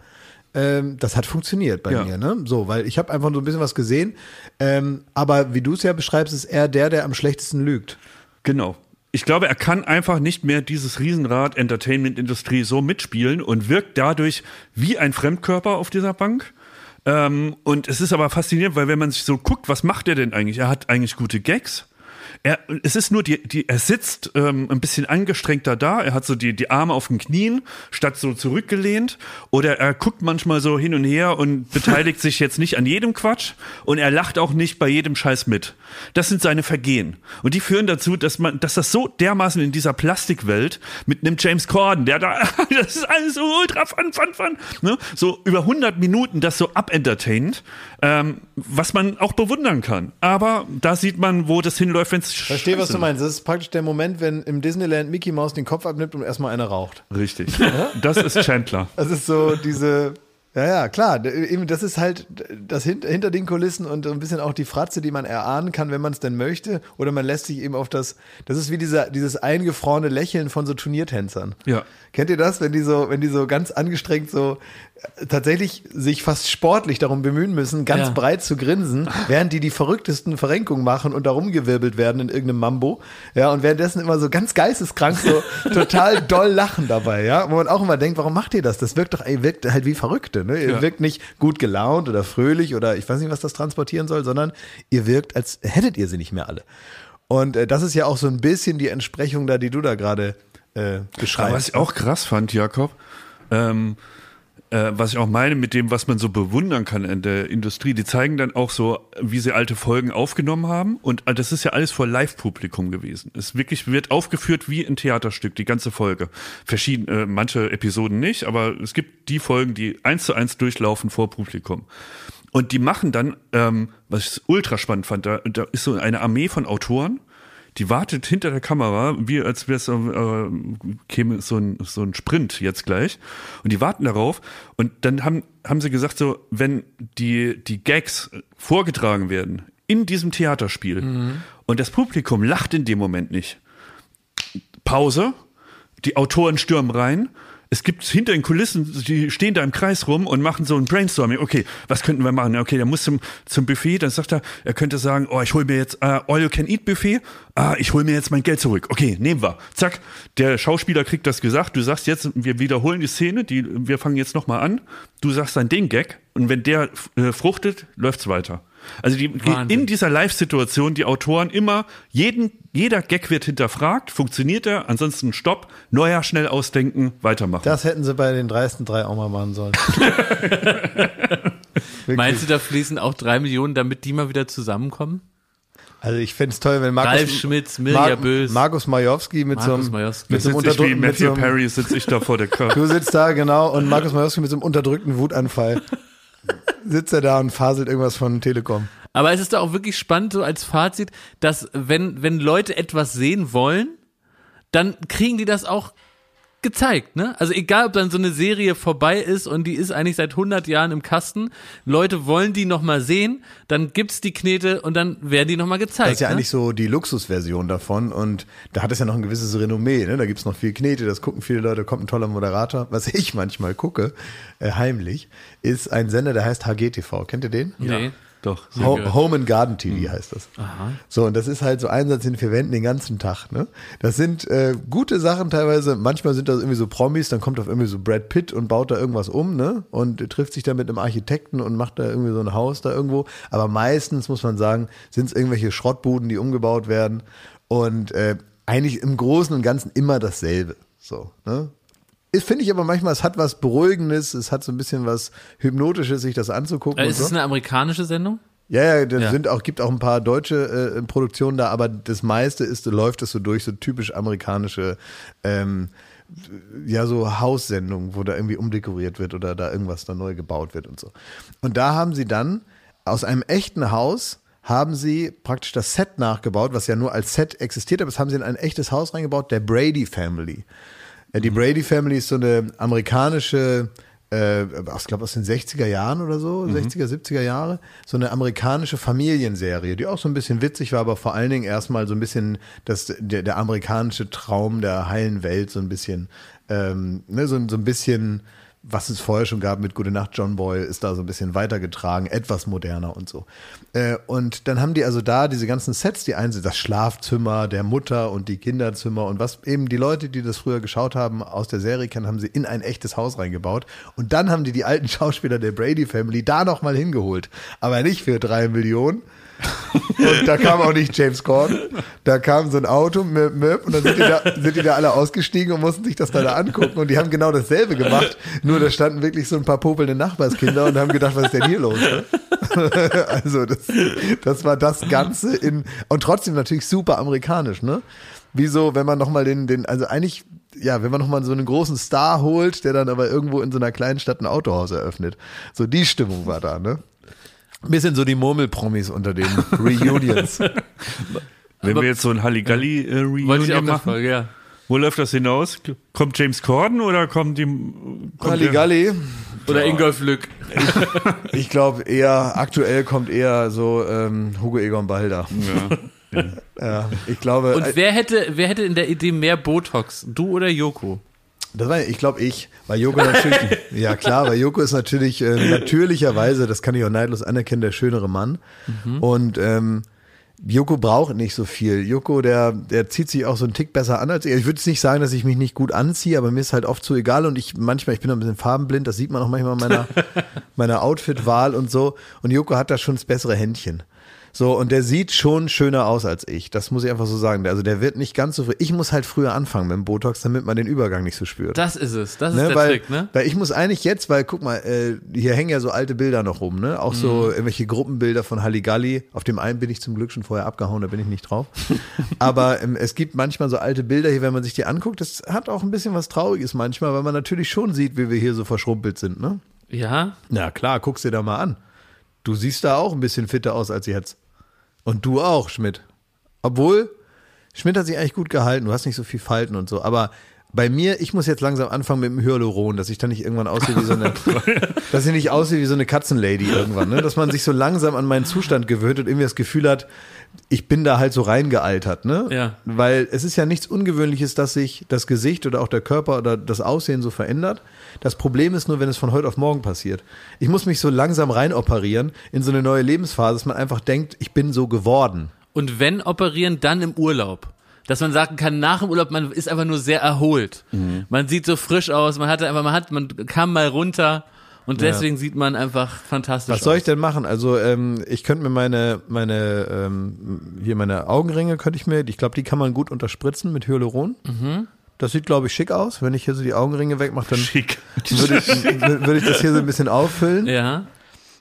Ähm, das hat funktioniert bei Ja. mir, ne? So, weil ich habe einfach so ein bisschen was gesehen. Ähm, aber wie du es ja beschreibst, ist er der, der am schlechtesten lügt. Genau. Ich glaube, er kann einfach nicht mehr dieses Riesenrad Entertainment-Industrie so mitspielen und wirkt dadurch wie ein Fremdkörper auf dieser Bank. Ähm, und es ist aber faszinierend, weil wenn man sich so guckt, was macht er denn eigentlich? Er hat eigentlich gute Gags. Er, es ist nur die, die er sitzt ähm, ein bisschen angestrengter da. Er hat so die, die Arme auf den Knien, statt so zurückgelehnt. Oder er guckt manchmal so hin und her und beteiligt sich jetzt nicht an jedem Quatsch. Und er lacht auch nicht bei jedem Scheiß mit. Das sind seine Vergehen. Und die führen dazu, dass man, dass das so dermaßen in dieser Plastikwelt mit einem James Corden, der da, das ist alles so ultra fun, fun, fun, ne? so über 100 Minuten das so abentertaint, ähm, was man auch bewundern kann. Aber da sieht man, wo das hinläuft, wenn es Verstehe, was du meinst. Das ist praktisch der Moment, wenn im Disneyland Mickey Mouse den Kopf abnimmt und erstmal eine raucht. Richtig. Das ist Chandler. Das ist so diese, ja, ja, klar, eben, das ist halt das hinter, hinter den Kulissen und so ein bisschen auch die Fratze, die man erahnen kann, wenn man es denn möchte. Oder man lässt sich eben auf das, das ist wie dieser, dieses eingefrorene Lächeln von so Turniertänzern. Ja. Kennt ihr das, wenn die so, wenn die so ganz angestrengt so äh, tatsächlich sich fast sportlich darum bemühen müssen, ganz Ja. breit zu grinsen, während die die verrücktesten Verrenkungen machen und da rumgewirbelt werden in irgendeinem Mambo. Ja, und währenddessen immer so ganz geisteskrank so total doll lachen dabei, ja, wo man auch immer denkt, warum macht ihr das? Das wirkt doch, ey, wirkt halt wie Verrückte, ne? Ihr Ja. wirkt nicht gut gelaunt oder fröhlich oder ich weiß nicht, was das transportieren soll, sondern ihr wirkt, als hättet ihr sie nicht mehr alle. Und äh, das ist ja auch so ein bisschen die Entsprechung da, die du da gerade äh, beschreibst. Aber was ich auch krass fand, Jakob, ähm, äh, was ich auch meine mit dem, was man so bewundern kann in der Industrie, die zeigen dann auch so, wie sie alte Folgen aufgenommen haben. Und äh, das ist ja alles vor Live-Publikum gewesen. Es wirklich wird aufgeführt wie ein Theaterstück, die ganze Folge. Verschieden, äh, manche Episoden nicht, aber es gibt die Folgen, die eins zu eins durchlaufen vor Publikum. Und die machen dann, ähm, was ich ultra spannend fand, da, da ist so eine Armee von Autoren, die wartet hinter der Kamera, wie als wäre es äh, käme so ein, so ein Sprint jetzt gleich. Und die warten darauf. Und dann haben, haben sie gesagt, so, wenn die, die Gags vorgetragen werden in diesem Theaterspiel und das Publikum lacht in dem Moment nicht. Pause, die Autoren stürmen rein. Es gibt hinter den Kulissen, die stehen da im Kreis rum und machen so ein Brainstorming. Okay, was könnten wir machen? Okay, der muss zum, zum Buffet, dann sagt er, er könnte sagen, oh, ich hole mir jetzt äh, All You Can Eat Buffet. Ah, ich hole mir jetzt mein Geld zurück. Okay, nehmen wir. Zack, der Schauspieler kriegt das gesagt. Du sagst jetzt, wir wiederholen die Szene, die, wir fangen jetzt nochmal an. Du sagst dann den Gag und wenn der äh, fruchtet, läuft's weiter. Also die, Wahnsinn. in dieser Live-Situation die Autoren immer, jeden, jeder Gag wird hinterfragt, funktioniert er, ansonsten stopp, neuer schnell ausdenken, weitermachen. Das hätten sie bei den dreisten drei auch mal machen sollen. Meinst du, da fließen auch drei Millionen, damit die mal wieder zusammenkommen? Also ich fände es toll, wenn Markus, Ralf Schmitz, Mirja Bös. Markus Majowski mit so Markus einem, Majowski. mit so einem sitze ich wie unterdrückten, mit so Matthew einem, Perry, sitze ich da vor der Kamera. du sitzt da, genau, und Markus Majowski mit so einem unterdrückten Wutanfall. Sitzt er da und faselt irgendwas von Telekom. Aber es ist doch auch wirklich spannend, so als Fazit, dass wenn, wenn Leute etwas sehen wollen, dann kriegen die das auch gezeigt, ne? Also egal, ob dann so eine Serie vorbei ist und die ist eigentlich seit 100 Jahren im Kasten, Leute wollen die noch mal sehen, dann gibt's die Knete und dann werden die noch mal gezeigt. Das ist ja ne? eigentlich so die Luxusversion davon und da hat es ja noch ein gewisses Renommee, ne? Da gibt's noch viel Knete, das gucken viele Leute, kommt ein toller Moderator. Was ich manchmal gucke, äh, heimlich, ist ein Sender, der heißt HGTV. Kennt ihr den? Nee. Doch. Ho. Home and Garden TV heißt das. So, und das ist halt so Einsatz in vier Wänden den ganzen Tag. Ne? Das sind äh, gute Sachen teilweise. Manchmal sind das irgendwie so Promis, dann kommt auf irgendwie so Brad Pitt und baut da irgendwas um ne? und trifft sich da mit einem Architekten und macht da irgendwie so ein Haus da irgendwo. Aber meistens, muss man sagen, sind es irgendwelche Schrottbuden, die umgebaut werden. Und äh, eigentlich im Großen und Ganzen immer dasselbe. So, ne? Finde ich aber manchmal, es hat was Beruhigendes, es hat so ein bisschen was Hypnotisches, sich das anzugucken. Äh, ist so. es eine amerikanische Sendung? Ja, ja, da Ja. sind auch, gibt auch ein paar deutsche äh, Produktionen da, aber das meiste ist, läuft es so durch, so typisch amerikanische, ähm, ja, so Haussendungen, wo da irgendwie umdekoriert wird oder da irgendwas da neu gebaut wird und so. Und da haben sie dann aus einem echten Haus haben sie praktisch das Set nachgebaut, was ja nur als Set existiert, aber das haben sie in ein echtes Haus reingebaut, der Brady Family. Ja, die Brady Family ist so eine amerikanische, äh, ich glaube aus den 60er Jahren oder so, 60er, 70er Jahre, so eine amerikanische Familienserie, die auch so ein bisschen witzig war, aber vor allen Dingen erstmal so ein bisschen das, der, der amerikanische Traum der heilen Welt, so ein bisschen, ähm, ne, so, so ein bisschen, was es vorher schon gab mit Gute Nacht John Boy, ist da so ein bisschen weitergetragen, etwas moderner und so. Äh, und dann haben die also da diese ganzen Sets, die einzeln, das Schlafzimmer der Mutter und die Kinderzimmer und was eben die Leute, die das früher geschaut haben, aus der Serie kennen, haben sie in ein echtes Haus reingebaut. Und dann haben die die alten Schauspieler der Brady Family da nochmal hingeholt. Aber nicht für drei Millionen. Und da kam auch nicht James Corden. Da kam so ein Auto, möp, möp, und dann sind die, da, sind die da alle ausgestiegen und mussten sich das da, da angucken. Und die haben genau dasselbe gemacht. Nur da standen wirklich so ein paar popelnde Nachbarskinder und haben gedacht, was ist denn hier los? Ne? Also das, das war das Ganze in, und trotzdem natürlich super amerikanisch, ne? Wie so, wenn man nochmal den, den, also eigentlich, ja, wenn man nochmal so einen großen Star holt, der dann aber irgendwo in so einer kleinen Stadt ein Autohaus eröffnet. So die Stimmung war da, ne? Ein bisschen so die Murmelpromis unter den Reunions. Wenn Aber- wir jetzt so ein Wollte ich Halligalli-Reunion auch machen, das Folge, ja. wo läuft das hinaus? Kommt James Corden oder kommt die... Kommt Halligalli. Oder Ingolf Lück. Ich glaube eher, aktuell kommt eher so ähm, Hugo Egon Balder. Der, ja. Ja, ich glaube, Und äh, wer hätte, wer hätte in der Idee mehr Botox? Du oder Joko? Das war, ich glaube ich, weil Joko natürlich, ja klar, weil Joko ist natürlich äh, natürlicherweise, das kann ich auch neidlos anerkennen, der schönere Mann. Und ähm, Joko braucht nicht so viel. Joko, der, der zieht sich auch so einen Tick besser an als ich. Ich würde jetzt nicht sagen, dass ich mich nicht gut anziehe, aber mir ist halt oft zu egal und ich manchmal, ich bin ein bisschen farbenblind, das sieht man auch manchmal in meiner, meiner Outfit-Wahl und so. Und Joko hat da schon das bessere Händchen. So, und der sieht schon schöner aus als ich. Das muss ich einfach so sagen. Also der wird nicht ganz so früh. Ich muss halt früher anfangen mit dem Botox, damit man den Übergang nicht so spürt. Das ist es. Das ist Ne, der weil, Trick, ne? weil ich muss eigentlich jetzt, weil guck mal, äh, hier hängen ja so alte Bilder noch rum, ne? Auch so irgendwelche Gruppenbilder von Halligalli. Auf dem einen bin ich zum Glück schon vorher abgehauen, da bin ich nicht drauf. Aber ähm, es gibt manchmal so alte Bilder hier, wenn man sich die anguckt, das hat auch ein bisschen was Trauriges manchmal, weil man natürlich schon sieht, wie wir hier so verschrumpelt sind, ne? Ja. Na klar, guck's dir da mal an. Du siehst da auch ein bisschen fitter aus als jetzt. Und du auch, Schmidt. Obwohl, Schmidt hat sich eigentlich gut gehalten, du hast nicht so viel Falten und so. Aber bei mir, ich muss jetzt langsam anfangen mit dem Hyaluron, dass ich dann nicht irgendwann aussehe wie so eine, dass ich nicht aussehe wie so eine Katzenlady irgendwann, ne? Dass man sich so langsam an meinen Zustand gewöhnt und irgendwie das Gefühl hat, ich bin da halt so reingealtert, ne? Ja. Weil es ist ja nichts Ungewöhnliches, dass sich das Gesicht oder auch der Körper oder das Aussehen so verändert. Das Problem ist nur, wenn es von heute auf morgen passiert. Ich muss mich so langsam reinoperieren in so eine neue Lebensphase, dass man einfach denkt, ich bin so geworden. Und wenn operieren, dann im Urlaub. Dass man sagen kann, nach dem Urlaub, man ist einfach nur sehr erholt. Mhm. Man sieht so frisch aus, man hatte einfach, man hat, man kam mal runter und deswegen sieht man einfach fantastisch Was soll aus. ich denn machen? Also ähm, ich könnte mir meine meine ähm, hier meine Augenringe könnte ich mir, ich glaube, die kann man gut unterspritzen mit Hyaluron. Das sieht glaube ich schick aus. Wenn ich hier so die Augenringe wegmache, dann würde ich, würde ich das hier so ein bisschen auffüllen. Ja,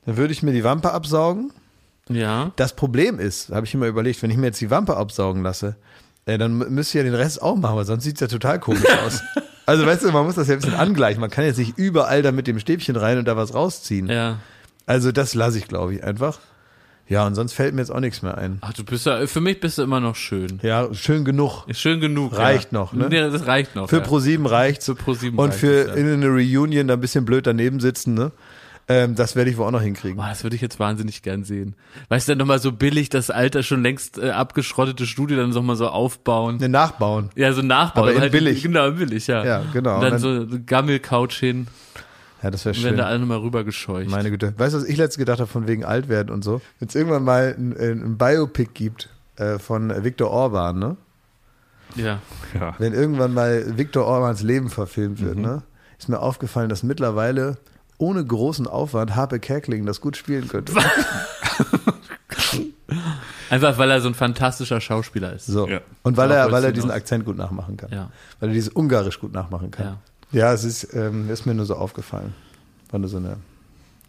Dann würde ich mir die Wampe absaugen. ja. Das Problem ist, habe ich immer überlegt, wenn ich mir jetzt die Wampe absaugen lasse, äh, dann mü- müsst ihr ja den Rest auch machen, weil sonst sieht's ja total komisch aus. Also weißt du, man muss das ja ein bisschen angleichen. Man kann jetzt nicht überall da mit dem Stäbchen rein und da was rausziehen. Ja. Also das lasse ich, glaube ich, einfach. Ja, und sonst fällt mir jetzt auch nichts mehr ein. Ach, du bist ja, für mich bist du immer noch schön. Ja, schön genug. Ist schön genug. Reicht ja. noch, ne? Nee, das reicht noch. Für ja. Pro7 reicht's. Für ProSieben Und reicht für es, ja. in eine Reunion da ein bisschen blöd daneben sitzen, ne? Ähm, das werde ich wohl auch noch hinkriegen. Boah, das würde ich jetzt wahnsinnig gern sehen. Weißt du, dann nochmal so billig das alte, schon längst äh, abgeschrottete Studio dann nochmal so aufbauen. Ne, nachbauen. Ja, so nachbauen. Aber in halt, billig. Genau, billig, ja. Ja, genau. Und dann, Und so eine Gammel-Couch hin Ja, das wäre und werden schön. da alle nochmal rübergescheucht. Meine Güte. Weißt du, was ich letztens gedacht habe von wegen alt werden und so? Wenn es irgendwann mal ein, ein Biopic gibt äh, von Viktor Orban, ne? ja. Ja. Wenn irgendwann mal Viktor Orbans Leben verfilmt wird, ne? Ist mir aufgefallen, dass mittlerweile ohne großen Aufwand Harpe Kerkeling das gut spielen könnte. Einfach weil er so ein fantastischer Schauspieler ist. So. Ja. Und weil er, weil er diesen Akzent gut nachmachen kann. Ja. Weil er dieses Ungarisch gut nachmachen kann. Ja. Ja, es ist, ähm, ist mir nur so aufgefallen. War nur so eine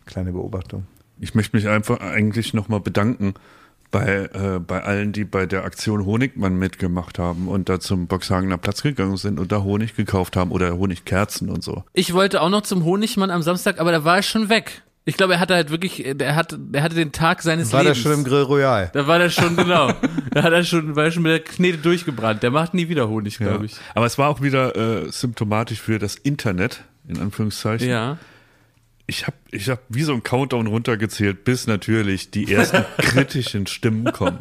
kleine Beobachtung. Ich möchte mich einfach eigentlich nochmal bedanken bei, äh, bei allen, die bei der Aktion Honigmann mitgemacht haben und da zum Boxhagener Platz gegangen sind und da Honig gekauft haben oder Honigkerzen und so. Ich wollte auch noch zum Honigmann am Samstag, aber da war er schon weg. Ich glaube, er hatte halt wirklich, er hat, er hatte den Tag seines War der Lebens. schon im Grill Royal? Da war der schon, genau. Da hat er schon, war er schon mit der Knete durchgebrannt. Der macht nie wieder Honig, Ja. glaube ich. Aber es war auch wieder äh, symptomatisch für das Internet, in Anführungszeichen. Ja. Ich habe ich hab wie so ein Countdown runtergezählt, bis natürlich die ersten kritischen Stimmen kommen,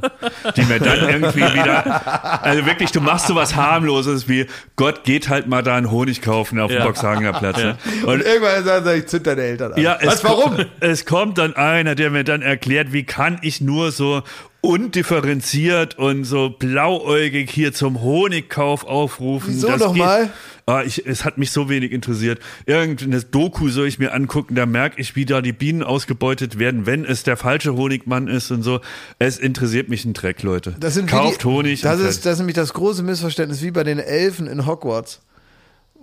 die mir dann irgendwie wieder, also wirklich, du machst so was harmloses wie, Gott geht halt mal da einen Honig kaufen auf dem Ja. Boxhagener Platz. Ne? Und irgendwann sagt er, ich zünd deine Eltern an. Ja, Was, es, warum? Es kommt dann einer, der mir dann erklärt, wie kann ich nur so undifferenziert und so blauäugig hier zum Honigkauf aufrufen. Wieso nochmal? Ah, ich, es hat mich so wenig interessiert. Irgendeine Doku soll ich mir angucken, da merke ich, wie da die Bienen ausgebeutet werden, wenn es der falsche Honigmann ist und so. Es interessiert mich ein Dreck, Leute. Das sind wie Kauft die, Honig. Das ist, das ist nämlich das große Missverständnis wie bei den Elfen in Hogwarts.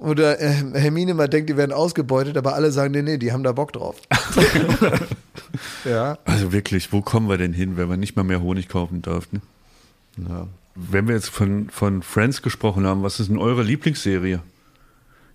Oder äh, Hermine mal denkt, die werden ausgebeutet, aber alle sagen, nee, nee, die haben da Bock drauf. ja. Also wirklich, wo kommen wir denn hin, wenn man nicht mal mehr Honig kaufen darf? Ne? ja. Wenn wir jetzt von, von Friends gesprochen haben, was ist denn eure Lieblingsserie?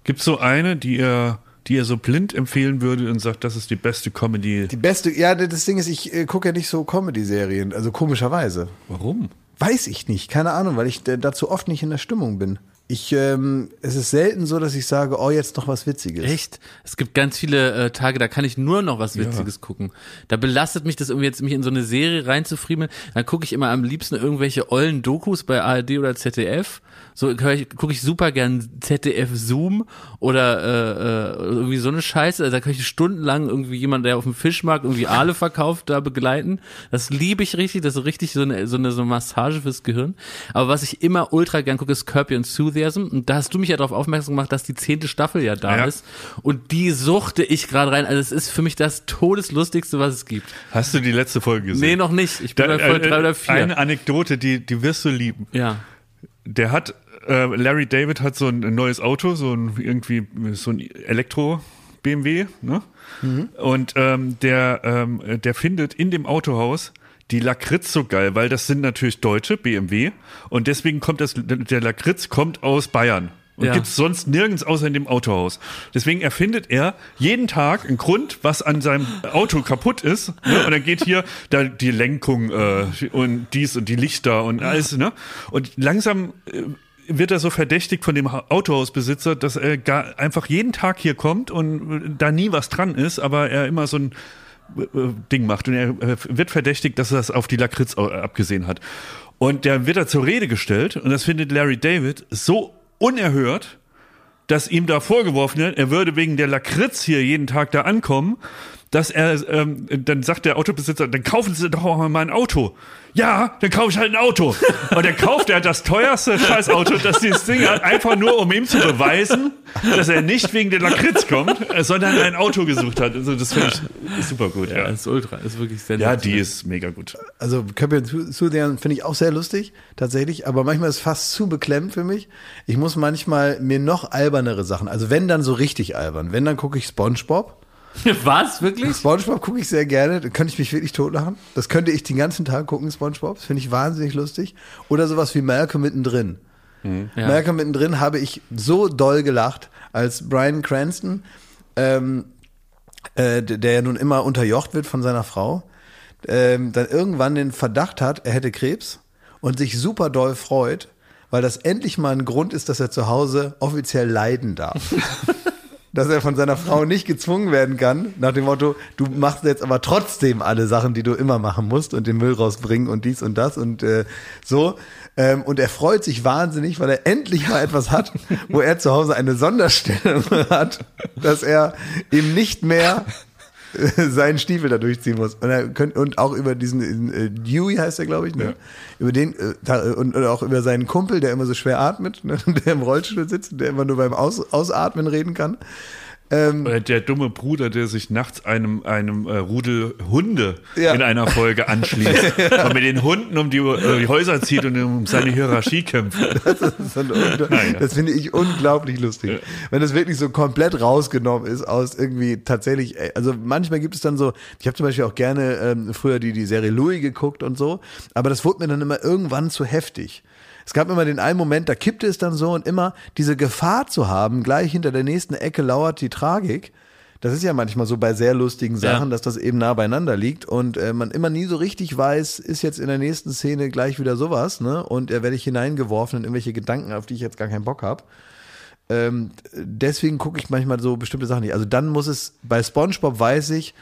Gibt es so eine, die ihr, die ihr so blind empfehlen würdet und sagt, das ist die beste Comedy? Die beste, ja, das Ding ist, ich äh, gucke ja nicht so Comedy-Serien, also komischerweise. Warum? Weiß ich nicht, keine Ahnung, weil ich äh, dazu oft nicht in der Stimmung bin. Ich, ähm, es ist selten so, dass ich sage, oh, jetzt noch was Witziges. Echt? Es gibt ganz viele äh, Tage, da kann ich nur noch was Witziges gucken. Da belastet mich das irgendwie jetzt, mich in so eine Serie reinzufriemeln. Dann gucke ich immer am liebsten irgendwelche ollen Dokus bei ARD oder ZDF. So gucke ich super gern ZDF Zoom oder äh, äh, irgendwie so eine Scheiße. Also da kann ich stundenlang irgendwie jemand, der auf dem Fischmarkt irgendwie Aale verkauft, da begleiten. Das liebe ich richtig. Das ist richtig so eine, so eine so Massage fürs Gehirn. Aber was ich immer ultra gern gucke, ist Curb Your Enthusiasm. Und da hast du mich ja darauf aufmerksam gemacht, dass die zehnte Staffel ja da Ja. ist. Und die suchte ich gerade rein. Also es ist für mich das Todeslustigste, was es gibt. Hast du die letzte Folge gesehen? Nee, noch nicht. Ich bin Da, bei Folge äh, drei oder vier. Eine Anekdote, die, die wirst du lieben. ja. Der hat, äh, Larry David hat so ein neues Auto, so ein irgendwie so ein Elektro BMW, ne? Und ähm, der, ähm, der findet in dem Autohaus die Lakritz so geil, weil das sind natürlich Deutsche, BMW, und deswegen kommt das, der Lakritz kommt aus Bayern. Und Ja. gibt's sonst nirgends außer in dem Autohaus. Deswegen erfindet er jeden Tag einen Grund, was an seinem Auto kaputt ist. Ne? Und dann geht hier da die Lenkung äh, und dies und die Lichter und alles. Ne? Und langsam äh, wird er so verdächtigt von dem Ha- Autohausbesitzer, dass er gar einfach jeden Tag hier kommt und äh, da nie was dran ist, aber er immer so ein äh, Ding macht. Und er äh, wird verdächtigt, dass er das auf die Lakritz äh, abgesehen hat. Und der wird er zur Rede gestellt und das findet Larry David so unerhört, dass ihm da vorgeworfen wird, er würde wegen der Lakritz hier jeden Tag da ankommen, dass er, ähm, dann sagt der Autobesitzer, dann kaufen Sie doch auch mal ein Auto. Ja, dann kaufe ich halt ein Auto. Und dann kauft er das teuerste Scheißauto, das dieses Ding hat, einfach nur, um ihm zu beweisen, dass er nicht wegen der Lakritz kommt, äh, sondern ein Auto gesucht hat. Also das finde ich super gut. Ja, Ja, das ist ultra, ist wirklich sehr ja die ist mega gut. Also Your Enthusiasm finde ich auch sehr lustig, tatsächlich, aber manchmal ist es fast zu beklemmend für mich. Ich muss manchmal mir noch albernere Sachen, also wenn dann so richtig albern, wenn dann gucke ich Spongebob. Was? Wirklich? Spongebob gucke ich sehr gerne, da könnte ich mich wirklich totlachen. Das könnte ich den ganzen Tag gucken, Spongebob, das finde ich wahnsinnig lustig. Oder sowas wie Malcolm mittendrin. Ja. Malcolm mittendrin habe ich so doll gelacht, als Brian Cranston, ähm, äh, der ja nun immer unterjocht wird von seiner Frau, ähm, dann irgendwann den Verdacht hat, er hätte Krebs und sich super doll freut, weil das endlich mal ein Grund ist, dass er zu Hause offiziell leiden darf. dass er von seiner Frau nicht gezwungen werden kann, nach dem Motto, du machst jetzt aber trotzdem alle Sachen, die du immer machen musst und den Müll rausbringen und dies und das und äh, so. Ähm, und er freut sich wahnsinnig, weil er endlich mal etwas hat, wo er zu Hause eine Sonderstellung hat, dass er eben nicht mehr seinen Stiefel da durchziehen muss. Und, er könnt, und auch über diesen äh, Dewey heißt er, glaube ich, ne? Über den äh, da, und, und auch über seinen Kumpel, der immer so schwer atmet, ne? der im Rollstuhl sitzt, und der immer nur beim Aus, Ausatmen reden kann. Ähm, Oder der dumme Bruder, der sich nachts einem, einem äh, Rudel Hunde Ja. in einer Folge anschließt und mit den Hunden um die, äh, die Häuser zieht und um seine Hierarchie kämpft. Das, so ein, Naja. das finde ich unglaublich lustig. Wenn das wirklich so komplett rausgenommen ist aus irgendwie tatsächlich, ey, also manchmal gibt es dann so, ich habe zum Beispiel auch gerne ähm, früher die, die Serie Louis geguckt und so, aber das wurde mir dann immer irgendwann zu heftig. Es gab immer den einen Moment, da kippte es dann so und immer diese Gefahr zu haben, gleich hinter der nächsten Ecke lauert die Tragik. Das ist ja manchmal so bei sehr lustigen Sachen, Ja. dass das eben nah beieinander liegt und äh, man immer nie so richtig weiß, ist jetzt in der nächsten Szene gleich wieder sowas, ne? Und er werde ich hineingeworfen in irgendwelche Gedanken, auf die ich jetzt gar keinen Bock habe. Ähm, deswegen gucke ich manchmal so bestimmte Sachen nicht. Also dann muss es, bei SpongeBob weiß ich, äh,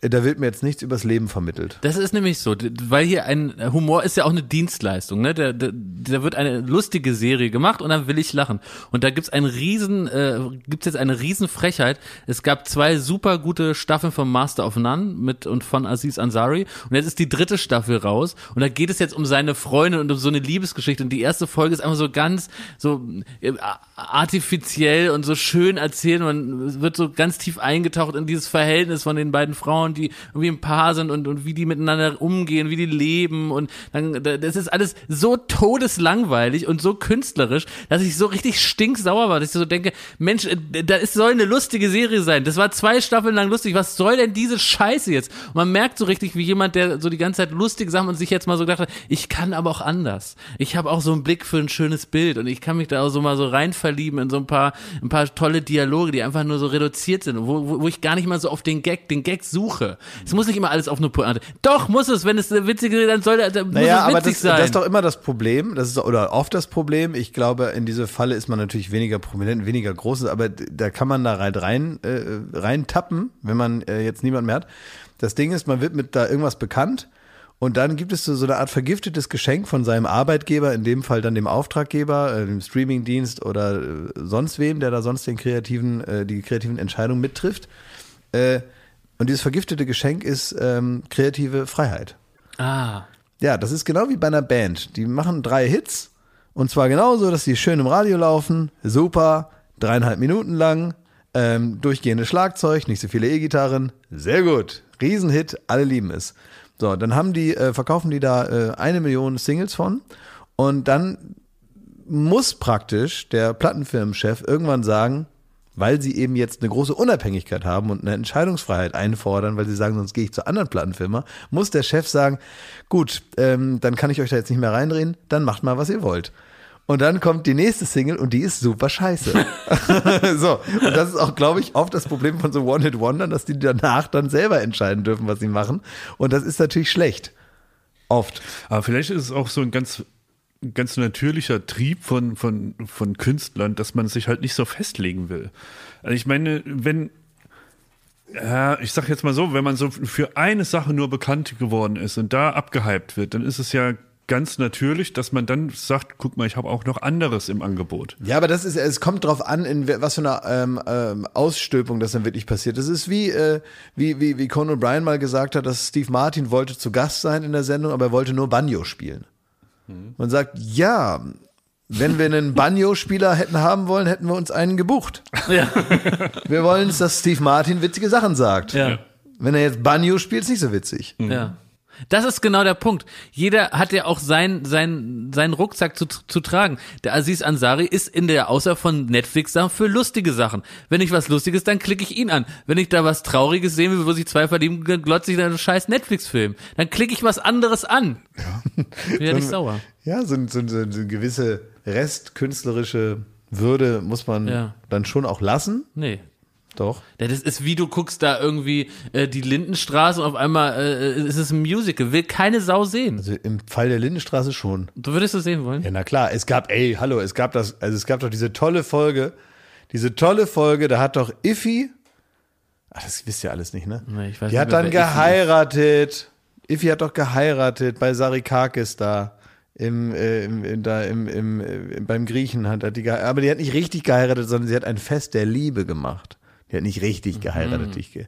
da wird mir jetzt nichts übers Leben vermittelt. Das ist nämlich so, weil hier ein Humor ist ja auch eine Dienstleistung, ne? Da, da, da wird eine lustige Serie gemacht und dann will ich lachen. Und da gibt's einen riesen, äh, gibt's jetzt eine riesen Frechheit. Es gab zwei super gute Staffeln von Master of None mit und von Aziz Ansari und jetzt ist die dritte Staffel raus und da geht es jetzt um seine Freundin und um so eine Liebesgeschichte und die erste Folge ist einfach so ganz so äh, artifiziell und so schön erzählt. Man wird so ganz tief eingetaucht in dieses Verhältnis von den beiden Frauen, die irgendwie ein Paar sind und, und wie die miteinander umgehen, wie die leben und dann, das ist alles so todeslangweilig und so künstlerisch, dass ich so richtig stinksauer war, dass ich so denke, Mensch, äh, da ist, soll eine lustige Serie sein. Das war zwei Staffeln lang lustig. Was soll denn diese Scheiße jetzt? Und man merkt so richtig, wie jemand, der so die ganze Zeit lustige Sachen und sich jetzt mal so gedacht hat, ich kann aber auch anders. Ich habe auch so einen Blick für ein schönes Bild und ich kann mich da auch so mal so rein verlieben in so ein paar, ein paar tolle Dialoge, die einfach nur so reduziert sind, wo, wo, wo ich gar nicht mal so auf den Gag, den Gag suche. Es muss nicht immer alles auf eine Pointe. Doch, muss es, wenn es eine witzige, dann soll dann muss Naja, es aber witzig das, sein. das ist doch immer das Problem, das ist oder oft das Problem. Ich glaube, in diese Falle ist man natürlich weniger prominent, weniger groß, aber da kann man da rein, rein, äh, rein tappen, wenn man äh, jetzt niemand mehr hat. Das Ding ist, man wird mit da irgendwas bekannt und dann gibt es so, so eine Art vergiftetes Geschenk von seinem Arbeitgeber, in dem Fall dann dem Auftraggeber, äh, dem Streamingdienst oder äh, sonst wem, der da sonst den kreativen, äh, die kreativen Entscheidungen mittrifft. Und dieses vergiftete Geschenk ist ähm, kreative Freiheit. ah. Ja, das ist genau wie bei einer Band. Die machen drei Hits und zwar genauso, dass die schön im Radio laufen, super, dreieinhalb Minuten lang, ähm, durchgehendes Schlagzeug, nicht so viele E-Gitarren, sehr gut, Riesenhit, alle lieben es. So, dann haben die, äh, verkaufen die da äh, eine Million Singles von und dann muss praktisch der Plattenfirmenchef irgendwann sagen, weil sie eben jetzt eine große Unabhängigkeit haben und eine Entscheidungsfreiheit einfordern, weil sie sagen, sonst gehe ich zur anderen Plattenfirma, muss der Chef sagen, gut, ähm, dann kann ich euch da jetzt nicht mehr reindrehen, dann macht mal, was ihr wollt. Und dann kommt die nächste Single und die ist super scheiße. so, und das ist auch, glaube ich, oft das Problem von so One-Hit-Wondern, dass die danach dann selber entscheiden dürfen, was sie machen. Und das ist natürlich schlecht. Oft. Aber vielleicht ist es auch so ein ganz, ganz natürlicher Trieb von, von, von Künstlern, dass man sich halt nicht so festlegen will. Also ich meine, wenn, ja, ich sag jetzt mal so, wenn man so für eine Sache nur bekannt geworden ist und da abgehypt wird, dann ist es ja ganz natürlich, dass man dann sagt, guck mal, ich habe auch noch anderes im Angebot. Ja, aber das ist, es kommt drauf an, in was für eine ähm, ähm, Ausstülpung das dann wirklich passiert. Das ist wie, äh, wie, wie, wie Conan O'Brien mal gesagt hat, dass Steve Martin wollte zu Gast sein in der Sendung, aber er wollte nur Banjo spielen. Man sagt, ja, wenn wir einen Banjo-Spieler hätten haben wollen, hätten wir uns einen gebucht. Ja. Wir wollen, dass Steve Martin witzige Sachen sagt. Ja. Wenn er jetzt Banjo spielt, ist nicht so witzig. Ja. Das ist genau der Punkt. Jeder hat ja auch sein, sein, seinen Rucksack zu, zu tragen. Der Aziz Ansari ist in der Außer von Netflix da für lustige Sachen. Wenn ich was Lustiges, dann klicke ich ihn an. Wenn ich da was Trauriges sehen will, wo sich zwei verlieben, glotze ich einen scheiß Netflix-Film. Dann klicke ich was anderes an. Ja. Werde ich sauer. Ja, so, so, so, so eine gewisse restkünstlerische Würde muss man Ja. dann schon auch lassen. Nee. Doch. Ja, das ist wie du guckst da irgendwie äh, die Lindenstraße und auf einmal äh, ist es ein Musical. Will keine Sau sehen. Also im Fall der Lindenstraße schon. Du würdest es sehen wollen? Ja, na klar. Es gab, ey, hallo, es gab das, also es gab doch diese tolle Folge, diese tolle Folge, da hat doch Iffy, ach, das wisst ihr alles nicht, ne? Nee, ich weiß Die nicht hat mehr, dann geheiratet. Iffy hat doch geheiratet bei Sarikakis da. Im, äh, im, im, da im, im, äh, beim Griechen hat, hat die geheiratet. Aber die hat nicht richtig geheiratet, sondern sie hat ein Fest der Liebe gemacht. Die hat nicht richtig geheiratet. Mhm. Ge-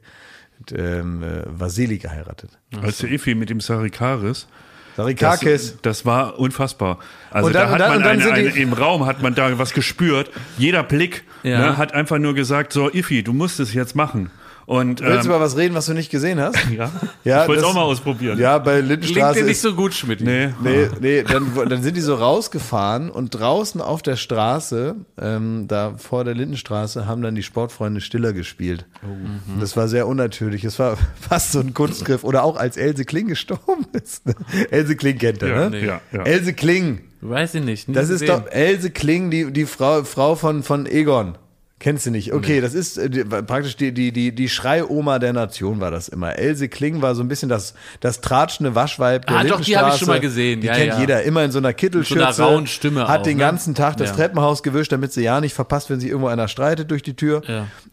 hat, ähm, äh, Vasili geheiratet. Als der Effi mit dem Sarikaris. Sarikakis. Das, das war unfassbar. Also dann- da hat dann- man eine, eine, im Raum hat man da was gespürt. Jeder Blick Ja. ne, hat einfach nur gesagt, so Iffi, du musst es jetzt machen. Und Willst du ähm, über was reden, was du nicht gesehen hast? ja, Ja, ich wollte es auch mal ausprobieren. Ja, bei Klingt Lindenstraße dir nicht ist so gut, Schmidt. Nee. Nee, nee, dann, dann sind die so rausgefahren und draußen auf der Straße, ähm, da vor der Lindenstraße, haben dann die Sportfreunde Stiller gespielt. Und Das war sehr unnatürlich. Es war fast so ein Kunstgriff. Oder auch als Else Kling gestorben ist. Else Kling kennt er, Ja, ne? ja, ja. Else Kling. Weiß ich nicht. Das ist gesehen. doch Else Kling, die, die Frau, Frau von, von Egon. Kennst du nicht? Okay, das ist äh, die, praktisch die, die, die, die Schreioma der Nation war das immer. Else Kling war so ein bisschen das, das tratschende Waschweib der Ah, doch, die habe ich schon mal gesehen. Die Ja, kennt ja. jeder. Immer in so einer Kittelschürze. Mit so einer rauen Stimme Hat auch, den ne? ganzen Tag das Ja. Treppenhaus gewischt, damit sie ja nicht verpasst, wenn sich irgendwo einer streitet durch die Tür.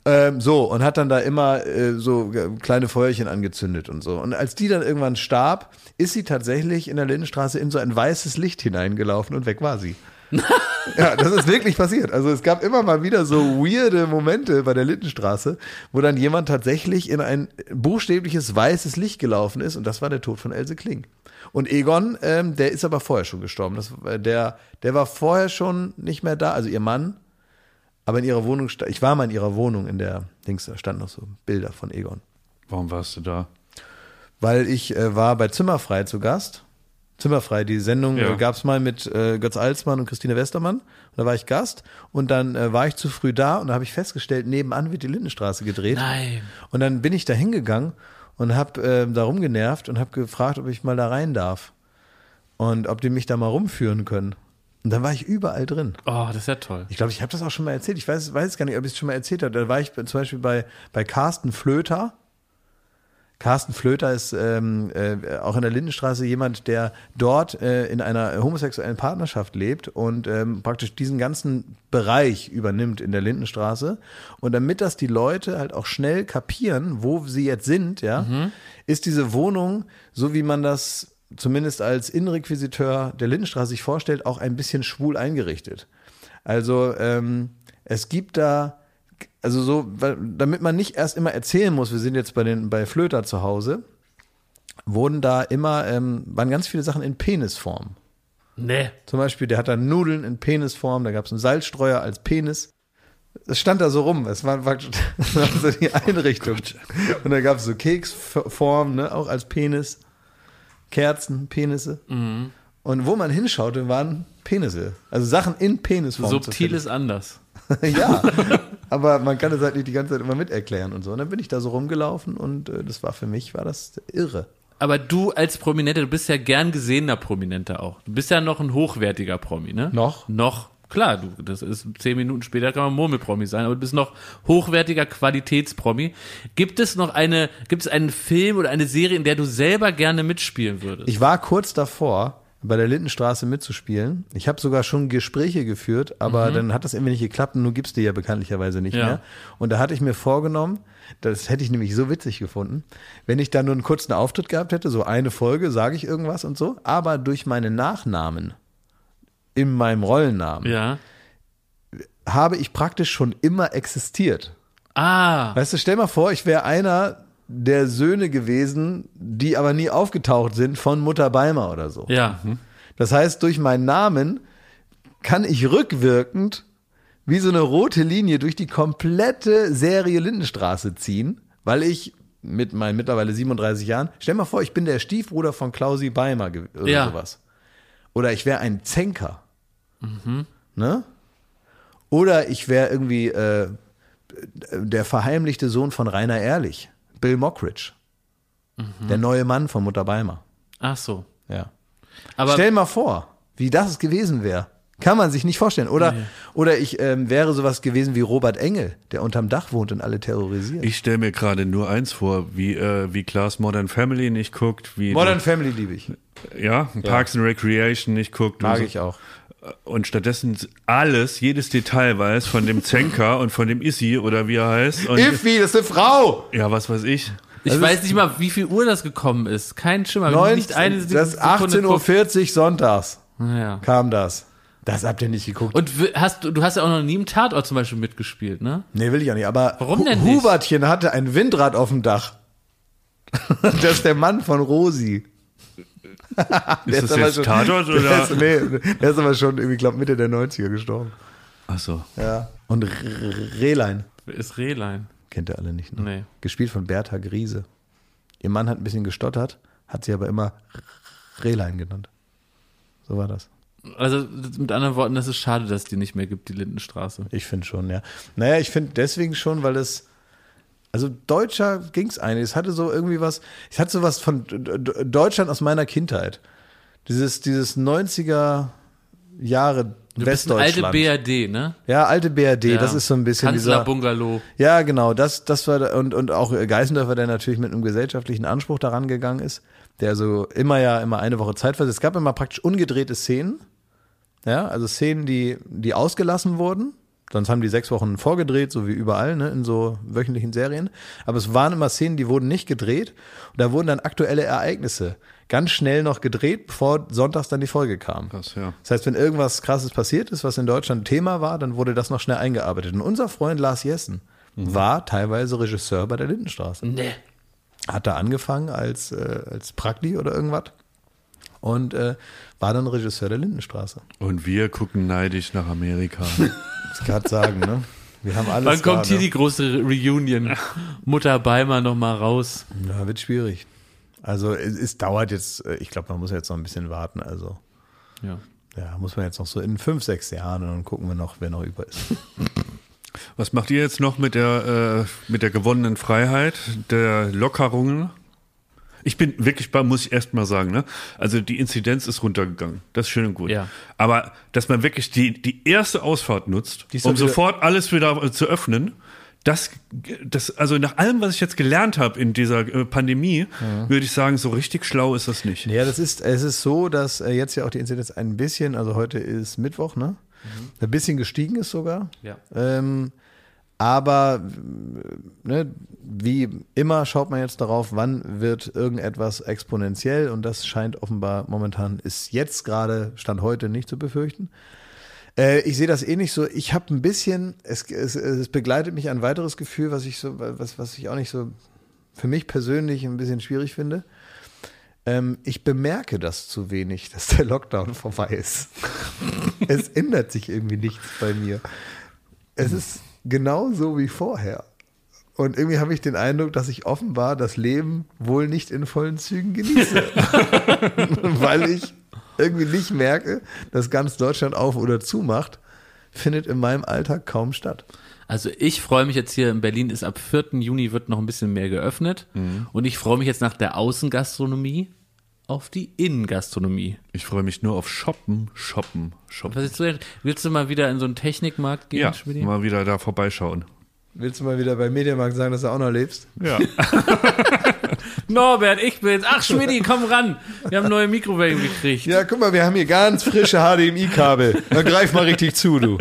Ähm, so, und hat dann da immer äh, so äh, kleine Feuerchen angezündet und so. Und als die dann irgendwann starb, ist sie tatsächlich in der Lindenstraße in so ein weißes Licht hineingelaufen und weg war sie. Ja, das ist wirklich passiert. Also es gab immer mal wieder so weirde Momente bei der Lindenstraße, wo dann jemand tatsächlich in ein buchstäbliches weißes Licht gelaufen ist und das war der Tod von Else Kling. Und Egon, ähm, der ist aber vorher schon gestorben. Das, äh, der, der war vorher schon nicht mehr da, also ihr Mann, aber in ihrer Wohnung, ich war mal in ihrer Wohnung in der Dings, da standen noch so Bilder von Egon. Warum warst du da? Weil ich äh, war bei Zimmerfrei zu Gast. Zimmerfrei, die Sendung Ja. äh, gab's mal mit äh, Götz Alsmann und Christine Westermann. Und da war ich Gast und dann äh, war ich zu früh da und da habe ich festgestellt, nebenan wird die Lindenstraße gedreht. Nein. Und dann bin ich da hingegangen und habe äh, da rumgenervt und habe gefragt, ob ich mal da rein darf. Und ob die mich da mal rumführen können. Und dann war ich überall drin. Oh, das ist ja toll. Ich glaube, ich habe das auch schon mal erzählt. Ich weiß, weiß gar nicht, ob ich es schon mal erzählt habe. Da war ich zum Beispiel bei, bei Carsten Flöter. Carsten Flöter ist ähm, äh, auch in der Lindenstraße jemand, der dort äh, in einer homosexuellen Partnerschaft lebt und ähm, praktisch diesen ganzen Bereich übernimmt in der Lindenstraße. Und damit das die Leute halt auch schnell kapieren, wo sie jetzt sind, ja, ist diese Wohnung, so wie man das zumindest als Innenrequisiteur der Lindenstraße sich vorstellt, auch ein bisschen schwul eingerichtet. Also ähm, es gibt da, also so, weil, damit man nicht erst immer erzählen muss, wir sind jetzt bei den bei Flöter zu Hause, wurden da immer, ähm, waren ganz viele Sachen in Penisform. Nee. Zum Beispiel, der hat da Nudeln in Penisform, da gab es einen Salzstreuer als Penis. Es stand da so rum, es war war so die Einrichtung. Und da gab es so Keksform, ne, auch als Penis. Kerzen, Penisse. Und wo man hinschaute, waren Penisse. Also Sachen in Penisform. Subtil ist anders. ja, aber man kann es halt nicht die ganze Zeit immer miterklären und so. Und dann bin ich da so rumgelaufen und äh, das war für mich, war das irre. Aber du als Prominenter, du bist ja gern gesehener Prominenter auch. Du bist ja noch ein hochwertiger Promi, ne? Noch? Noch. Klar, du, das ist zehn Minuten später kann man Murmelpromi sein, aber du bist noch hochwertiger Qualitätspromi. Gibt es noch eine, gibt es einen Film oder eine Serie, in der du selber gerne mitspielen würdest? Ich war kurz davor, bei der Lindenstraße mitzuspielen. Ich habe sogar schon Gespräche geführt, aber dann hat das irgendwie nicht geklappt und nun gibt's die ja bekanntlicherweise nicht Ja. mehr. Und da hatte ich mir vorgenommen, das hätte ich nämlich so witzig gefunden, wenn ich da nur einen kurzen Auftritt gehabt hätte, so eine Folge, sage ich irgendwas und so, aber durch meinen Nachnamen in meinem Rollennamen ja. habe ich praktisch schon immer existiert. Ah. Weißt du, stell mal vor, ich wäre einer der Söhne gewesen, die aber nie aufgetaucht sind von Mutter Beimer oder so. Ja. Das heißt, durch meinen Namen kann ich rückwirkend wie so eine rote Linie durch die komplette Serie Lindenstraße ziehen, weil ich mit meinen mittlerweile 37 Jahren, stell mal vor, ich bin der Stiefbruder von Klausi Beimer oder Ja. sowas. Oder ich wäre ein Zenker. Ne? Oder ich wäre irgendwie äh, der verheimlichte Sohn von Rainer Ehrlich, Bill Mockridge. Der neue Mann von Mutter Beimer. Ach so. Ja. Aber Stell mal vor, wie das gewesen wäre. Kann man sich nicht vorstellen. Oder, Oder ich ähm, wäre sowas gewesen wie Robert Engel, der unterm Dach wohnt und alle terrorisiert. Ich stelle mir gerade nur eins vor, wie, äh, wie Klaas Modern Family nicht guckt, wie Modern Family liebe ich. ja, Parks and Recreation nicht guckt. Mag so. ich auch. Und stattdessen alles, jedes Detail weiß von dem Zenker und von dem Issi oder wie er heißt. Und, Iffi, das ist eine Frau! ja, was weiß ich. Ich weiß nicht mal, wie viel Uhr das gekommen ist. Kein Schimmer. Neun, nicht eine das ist Sekunde 18.40 Uhr sonntags Naja. kam das. Das habt ihr nicht geguckt. Und hast du, du hast ja auch noch nie im Tatort zum Beispiel mitgespielt, ne? Nee, will ich auch nicht. Aber Warum denn Hu- nicht? Hubertchen hatte ein Windrad auf dem Dach. das ist der Mann von Rosi. Der Ist das aber jetzt Tatort Der oder? ist, nee, der ist aber schon, irgendwie, glaub, Mitte der 90er gestorben. Achso. Ja. Und Rehlein. Wer ist Rehlein? Kennt ihr alle nicht, ne? Nee. Gespielt von Bertha Griese. Ihr Mann hat ein bisschen gestottert, hat sie aber immer Rehlein genannt. So war das. Also mit anderen Worten, das ist schade, dass die nicht mehr gibt, die Lindenstraße. Ich finde schon, ja. Naja, ich finde deswegen schon, weil es. Also Deutscher ging es eigentlich. Es hatte so irgendwie was. Es hat so was von Deutschland aus meiner Kindheit. Dieses, dieses 90er Jahre Du bist ein alte Westdeutschland. BRD, ne? ja, alte BRD, Ja. das ist so ein bisschen dieser. Kanzlerbungalow. Ja, genau, das, das war, und, und auch Geißendörfer, der natürlich mit einem gesellschaftlichen Anspruch daran gegangen ist, der so immer ja, immer eine Woche Zeit war. Es gab immer praktisch ungedrehte Szenen, ja, also Szenen, die, die ausgelassen wurden. Sonst haben die sechs Wochen vorgedreht, so wie überall, ne, in so wöchentlichen Serien. Aber es waren immer Szenen, die wurden nicht gedreht. Und da wurden dann aktuelle Ereignisse ganz schnell noch gedreht, bevor sonntags dann die Folge kam. Krass, ja. Das heißt, wenn irgendwas krasses passiert ist, was in Deutschland Thema war, dann wurde das noch schnell eingearbeitet. Und unser Freund Lars Jessen war teilweise Regisseur bei der Lindenstraße. Nee. Hat da angefangen als, äh, als Prakti oder irgendwas und äh, war dann Regisseur der Lindenstraße. Und wir gucken neidisch nach Amerika. Das kann ich sagen, ne? Wir haben alles Wann kommt da, hier ne? die große Reunion? Mutter Beimer noch mal raus. Ja, wird schwierig. Also es, es dauert jetzt, äh, ich glaube, man muss jetzt noch ein bisschen warten. Also Ja. ja, muss man jetzt noch so in fünf, sechs Jahren und dann gucken wir noch, wer noch über ist. Was macht ihr jetzt noch mit der, äh, mit der gewonnenen Freiheit, der Lockerungen? Ich bin wirklich bei, muss ich erst mal sagen, ne? Also die Inzidenz ist runtergegangen. Das ist schön und gut. Ja. Aber dass man wirklich die, die erste Ausfahrt nutzt, um sofort alles wieder äh, zu öffnen, das, das, also nach allem, was ich jetzt gelernt habe in dieser äh, Pandemie, würde ich sagen, so richtig schlau ist das nicht. Ja, das ist, es ist so, dass äh, jetzt ja auch die Inzidenz ein bisschen, also heute ist Mittwoch, ne? Ein bisschen gestiegen ist sogar. Ja. Ähm, aber ne, wie immer schaut man jetzt darauf, wann wird irgendetwas exponentiell und das scheint offenbar momentan ist jetzt gerade Stand heute nicht zu befürchten. Äh, ich sehe das eh nicht so. Ich habe ein bisschen, es, es, es begleitet mich ein weiteres Gefühl, was ich so, was, was ich auch nicht so für mich persönlich ein bisschen schwierig finde. Ähm, ich bemerke das zu wenig, dass der Lockdown vorbei ist. es ändert sich irgendwie nichts bei mir. Es ist genauso wie vorher. Und irgendwie habe ich den Eindruck, dass ich offenbar das Leben wohl nicht in vollen Zügen genieße. Weil ich irgendwie nicht merke, dass ganz Deutschland auf oder zu macht, findet in meinem Alltag kaum statt. Also ich freue mich jetzt hier in Berlin ist ab 4. Juni wird noch ein bisschen mehr geöffnet und ich freue mich jetzt nach der Außengastronomie auf die Innengastronomie. Ich freue mich nur auf Shoppen, Shoppen, Shoppen. Was ist so, willst du mal wieder in so einen Technikmarkt gehen, Ja, Schmidi? mal wieder da vorbeischauen. Willst du mal wieder bei Mediamarkt sagen, dass du auch noch lebst? Ja. Norbert, ich bin's. Ach Schmidi, komm ran. Wir haben neue Mikrowellen gekriegt. Ja, guck mal, wir haben hier ganz frische HDMI-Kabel. Na, greif mal richtig zu, du.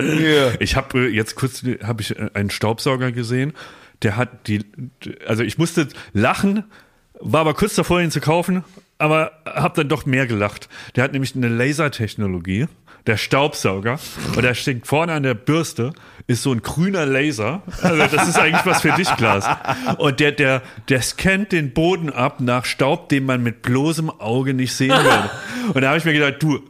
Hier. Ich habe äh, jetzt kurz habe ich äh, einen Staubsauger gesehen, der hat die also ich musste lachen, war aber kurz davor ihn zu kaufen, aber habe dann doch mehr gelacht. Der hat nämlich eine Lasertechnologie, der Staubsauger und da steht vorne an der Bürste ist so ein grüner Laser. Also das ist eigentlich was für dich, Klaas. Und der der der scannt den Boden ab nach Staub, den man mit bloßem Auge nicht sehen würde. Und da habe ich mir gedacht, du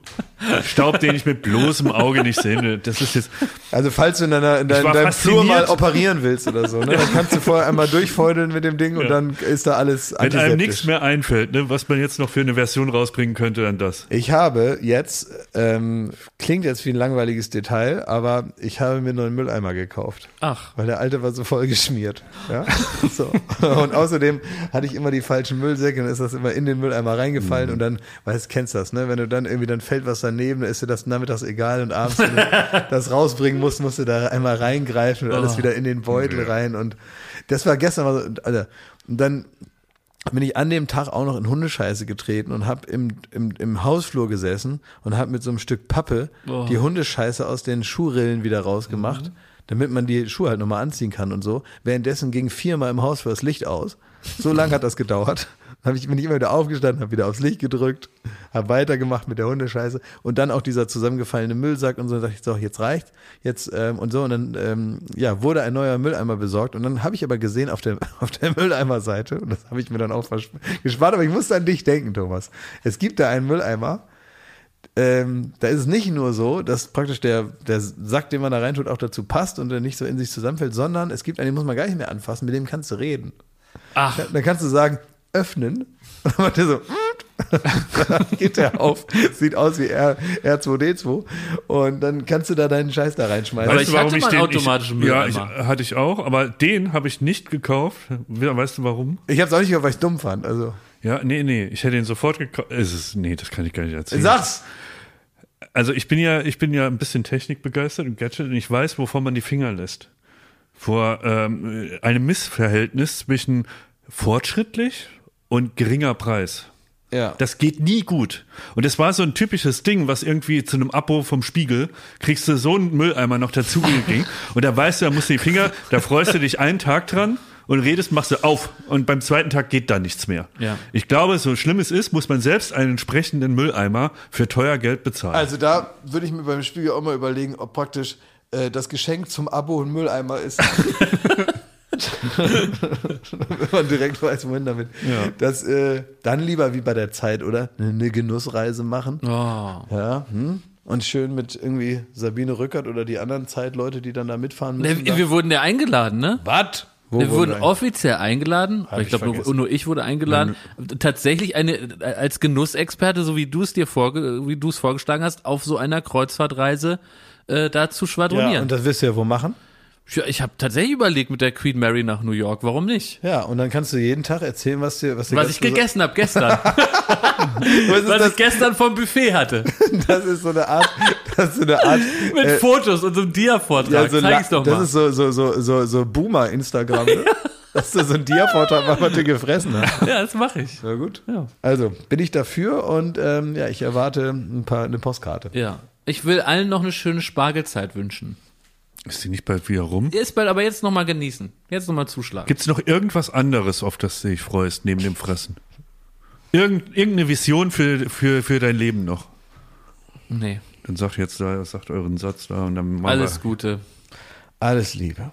Staub, den ich mit bloßem Auge nicht sehen will, das ist jetzt Also falls du in, deiner, in, dein, deinem Flur mal fasziniert. operieren willst oder so, ne, dann kannst du vorher einmal durchfeudeln mit dem Ding und dann ist da alles Wenn einem nichts mehr einfällt, ne, was man jetzt noch für eine Version rausbringen könnte, dann das. Ich habe jetzt, ähm, klingt jetzt wie ein langweiliges Detail, aber ich habe mir einen neuen Mülleimer gekauft. Ach. Weil der alte war so voll geschmiert. Ja? So. Und außerdem hatte ich immer die falschen Müllsäcke und ist das immer in den Mülleimer reingefallen und dann, weißt kennst das, ne? Wenn du dann irgendwie, dann fällt was daneben daneben, da ist dir das nachmittags egal und abends, wenn du das rausbringen musst, musst du da einmal reingreifen und alles wieder in den Beutel rein und das war gestern, war so, Alter, und dann bin ich an dem Tag auch noch in Hundescheiße getreten und habe im, im, im Hausflur gesessen und habe mit so einem Stück Pappe Oh. die Hundescheiße aus den Schuhrillen wieder rausgemacht, damit man die Schuhe halt nochmal anziehen kann und so. Währenddessen ging viermal im Hausflur das Licht aus. So lange hat das gedauert. Dann hab ich, bin ich immer wieder aufgestanden, habe wieder aufs Licht gedrückt, habe weitergemacht mit der Hundescheiße und dann auch dieser zusammengefallene Müllsack und so. Dann dachte ich, so, jetzt reicht, jetzt ähm, und so. Und dann ähm, ja, wurde ein neuer Mülleimer besorgt. Und dann habe ich aber gesehen auf der, auf der Mülleimerseite, und das habe ich mir dann auch gespart, aber ich musste an dich denken, Thomas. Es gibt da einen Mülleimer, ähm, da ist es nicht nur so, dass praktisch der, der Sack, den man da reintut, auch dazu passt und der nicht so in sich zusammenfällt, sondern es gibt einen, den muss man gar nicht mehr anfassen, mit dem kannst du reden. Ach, Dann kannst du sagen, öffnen. Und dann macht der so, dann geht der auf, sieht aus wie R, R2D2 und dann kannst du da deinen Scheiß da reinschmeißen. Aber ich hatte mal einen automatischen Ja, ich, Mülleimer. hatte ich auch, aber den habe ich nicht gekauft. Weißt du warum? Ich hab's auch nicht gekauft, weil ich dumm fand. Also, Ja, nee, nee, ich hätte ihn sofort gekauft. Es nee, das kann ich gar nicht erzählen. sag's! Also ich bin ja, ich bin ja ein bisschen technikbegeistert und Gadget und ich weiß, wovon man die Finger lässt. Vor ähm, einem Missverhältnis zwischen fortschrittlich und geringer Preis. Ja. Das geht nie gut. Und es war so ein typisches Ding, was irgendwie zu einem Abo vom Spiegel kriegst du so einen Mülleimer noch dazu ging. Und da weißt du, da musst du die Finger, da freust du dich einen Tag dran und redest, machst du auf. Und beim zweiten Tag geht da nichts mehr. Ja. Ich glaube, so schlimm es ist, muss man selbst einen entsprechenden Mülleimer für teuer Geld bezahlen. Also da würde ich mir beim Spiegel auch mal überlegen, ob praktisch äh, das Geschenk zum Abo ein Mülleimer ist. Wenn man direkt weiß, wohin damit. Ja. Das äh, dann lieber wie bei der Zeit, oder? Eine Genussreise machen. oh. Ja. Hm? Und schön mit irgendwie Sabine Rückert oder die anderen Zeitleute, die dann da mitfahren Ne, müssen. wir, wir wurden ja eingeladen, ne? Was? Wir wurden wir offiziell eingeladen. Hab ich ich glaube, nur, nur ich wurde eingeladen. Tatsächlich eine als Genussexperte, so wie du es dir vorge wie du es vorgeschlagen hast, auf so einer Kreuzfahrtreise äh, da zu ja, schwadronieren. und das wirst du ja wo machen? Ja, ich habe tatsächlich überlegt mit der Queen Mary nach New York. Warum nicht? Ja, und dann kannst du jeden Tag erzählen, was dir, was dir Was ich gegessen habe gestern. Was was das? ich gestern vom Buffet hatte. Das ist so eine Art, das ist so eine Art, Mit äh, Fotos und so einem Dia-Vortrag. ja, so Zeig ich's doch das mal. ist so, so, so, so, so Boomer-Instagram, ne? Dass du so ein Dia-Vortrag machst, was du gefressen hast. ja, das mache ich. Na gut. Ja. Also, bin ich dafür und ähm, ja, ich erwarte ein paar, eine Postkarte. Ja. Ich will allen noch eine schöne Spargelzeit wünschen. Ist die nicht bald wieder rum? Ist bald, aber jetzt nochmal genießen. Jetzt nochmal zuschlagen. Gibt es noch irgendwas anderes, auf das du dich freust, neben dem Fressen? Irgend, irgendeine Vision für, für, für dein Leben noch? Nee. Dann sagt jetzt da, sagt euren Satz da und dann machen Alles wir. Gute. Alles Liebe.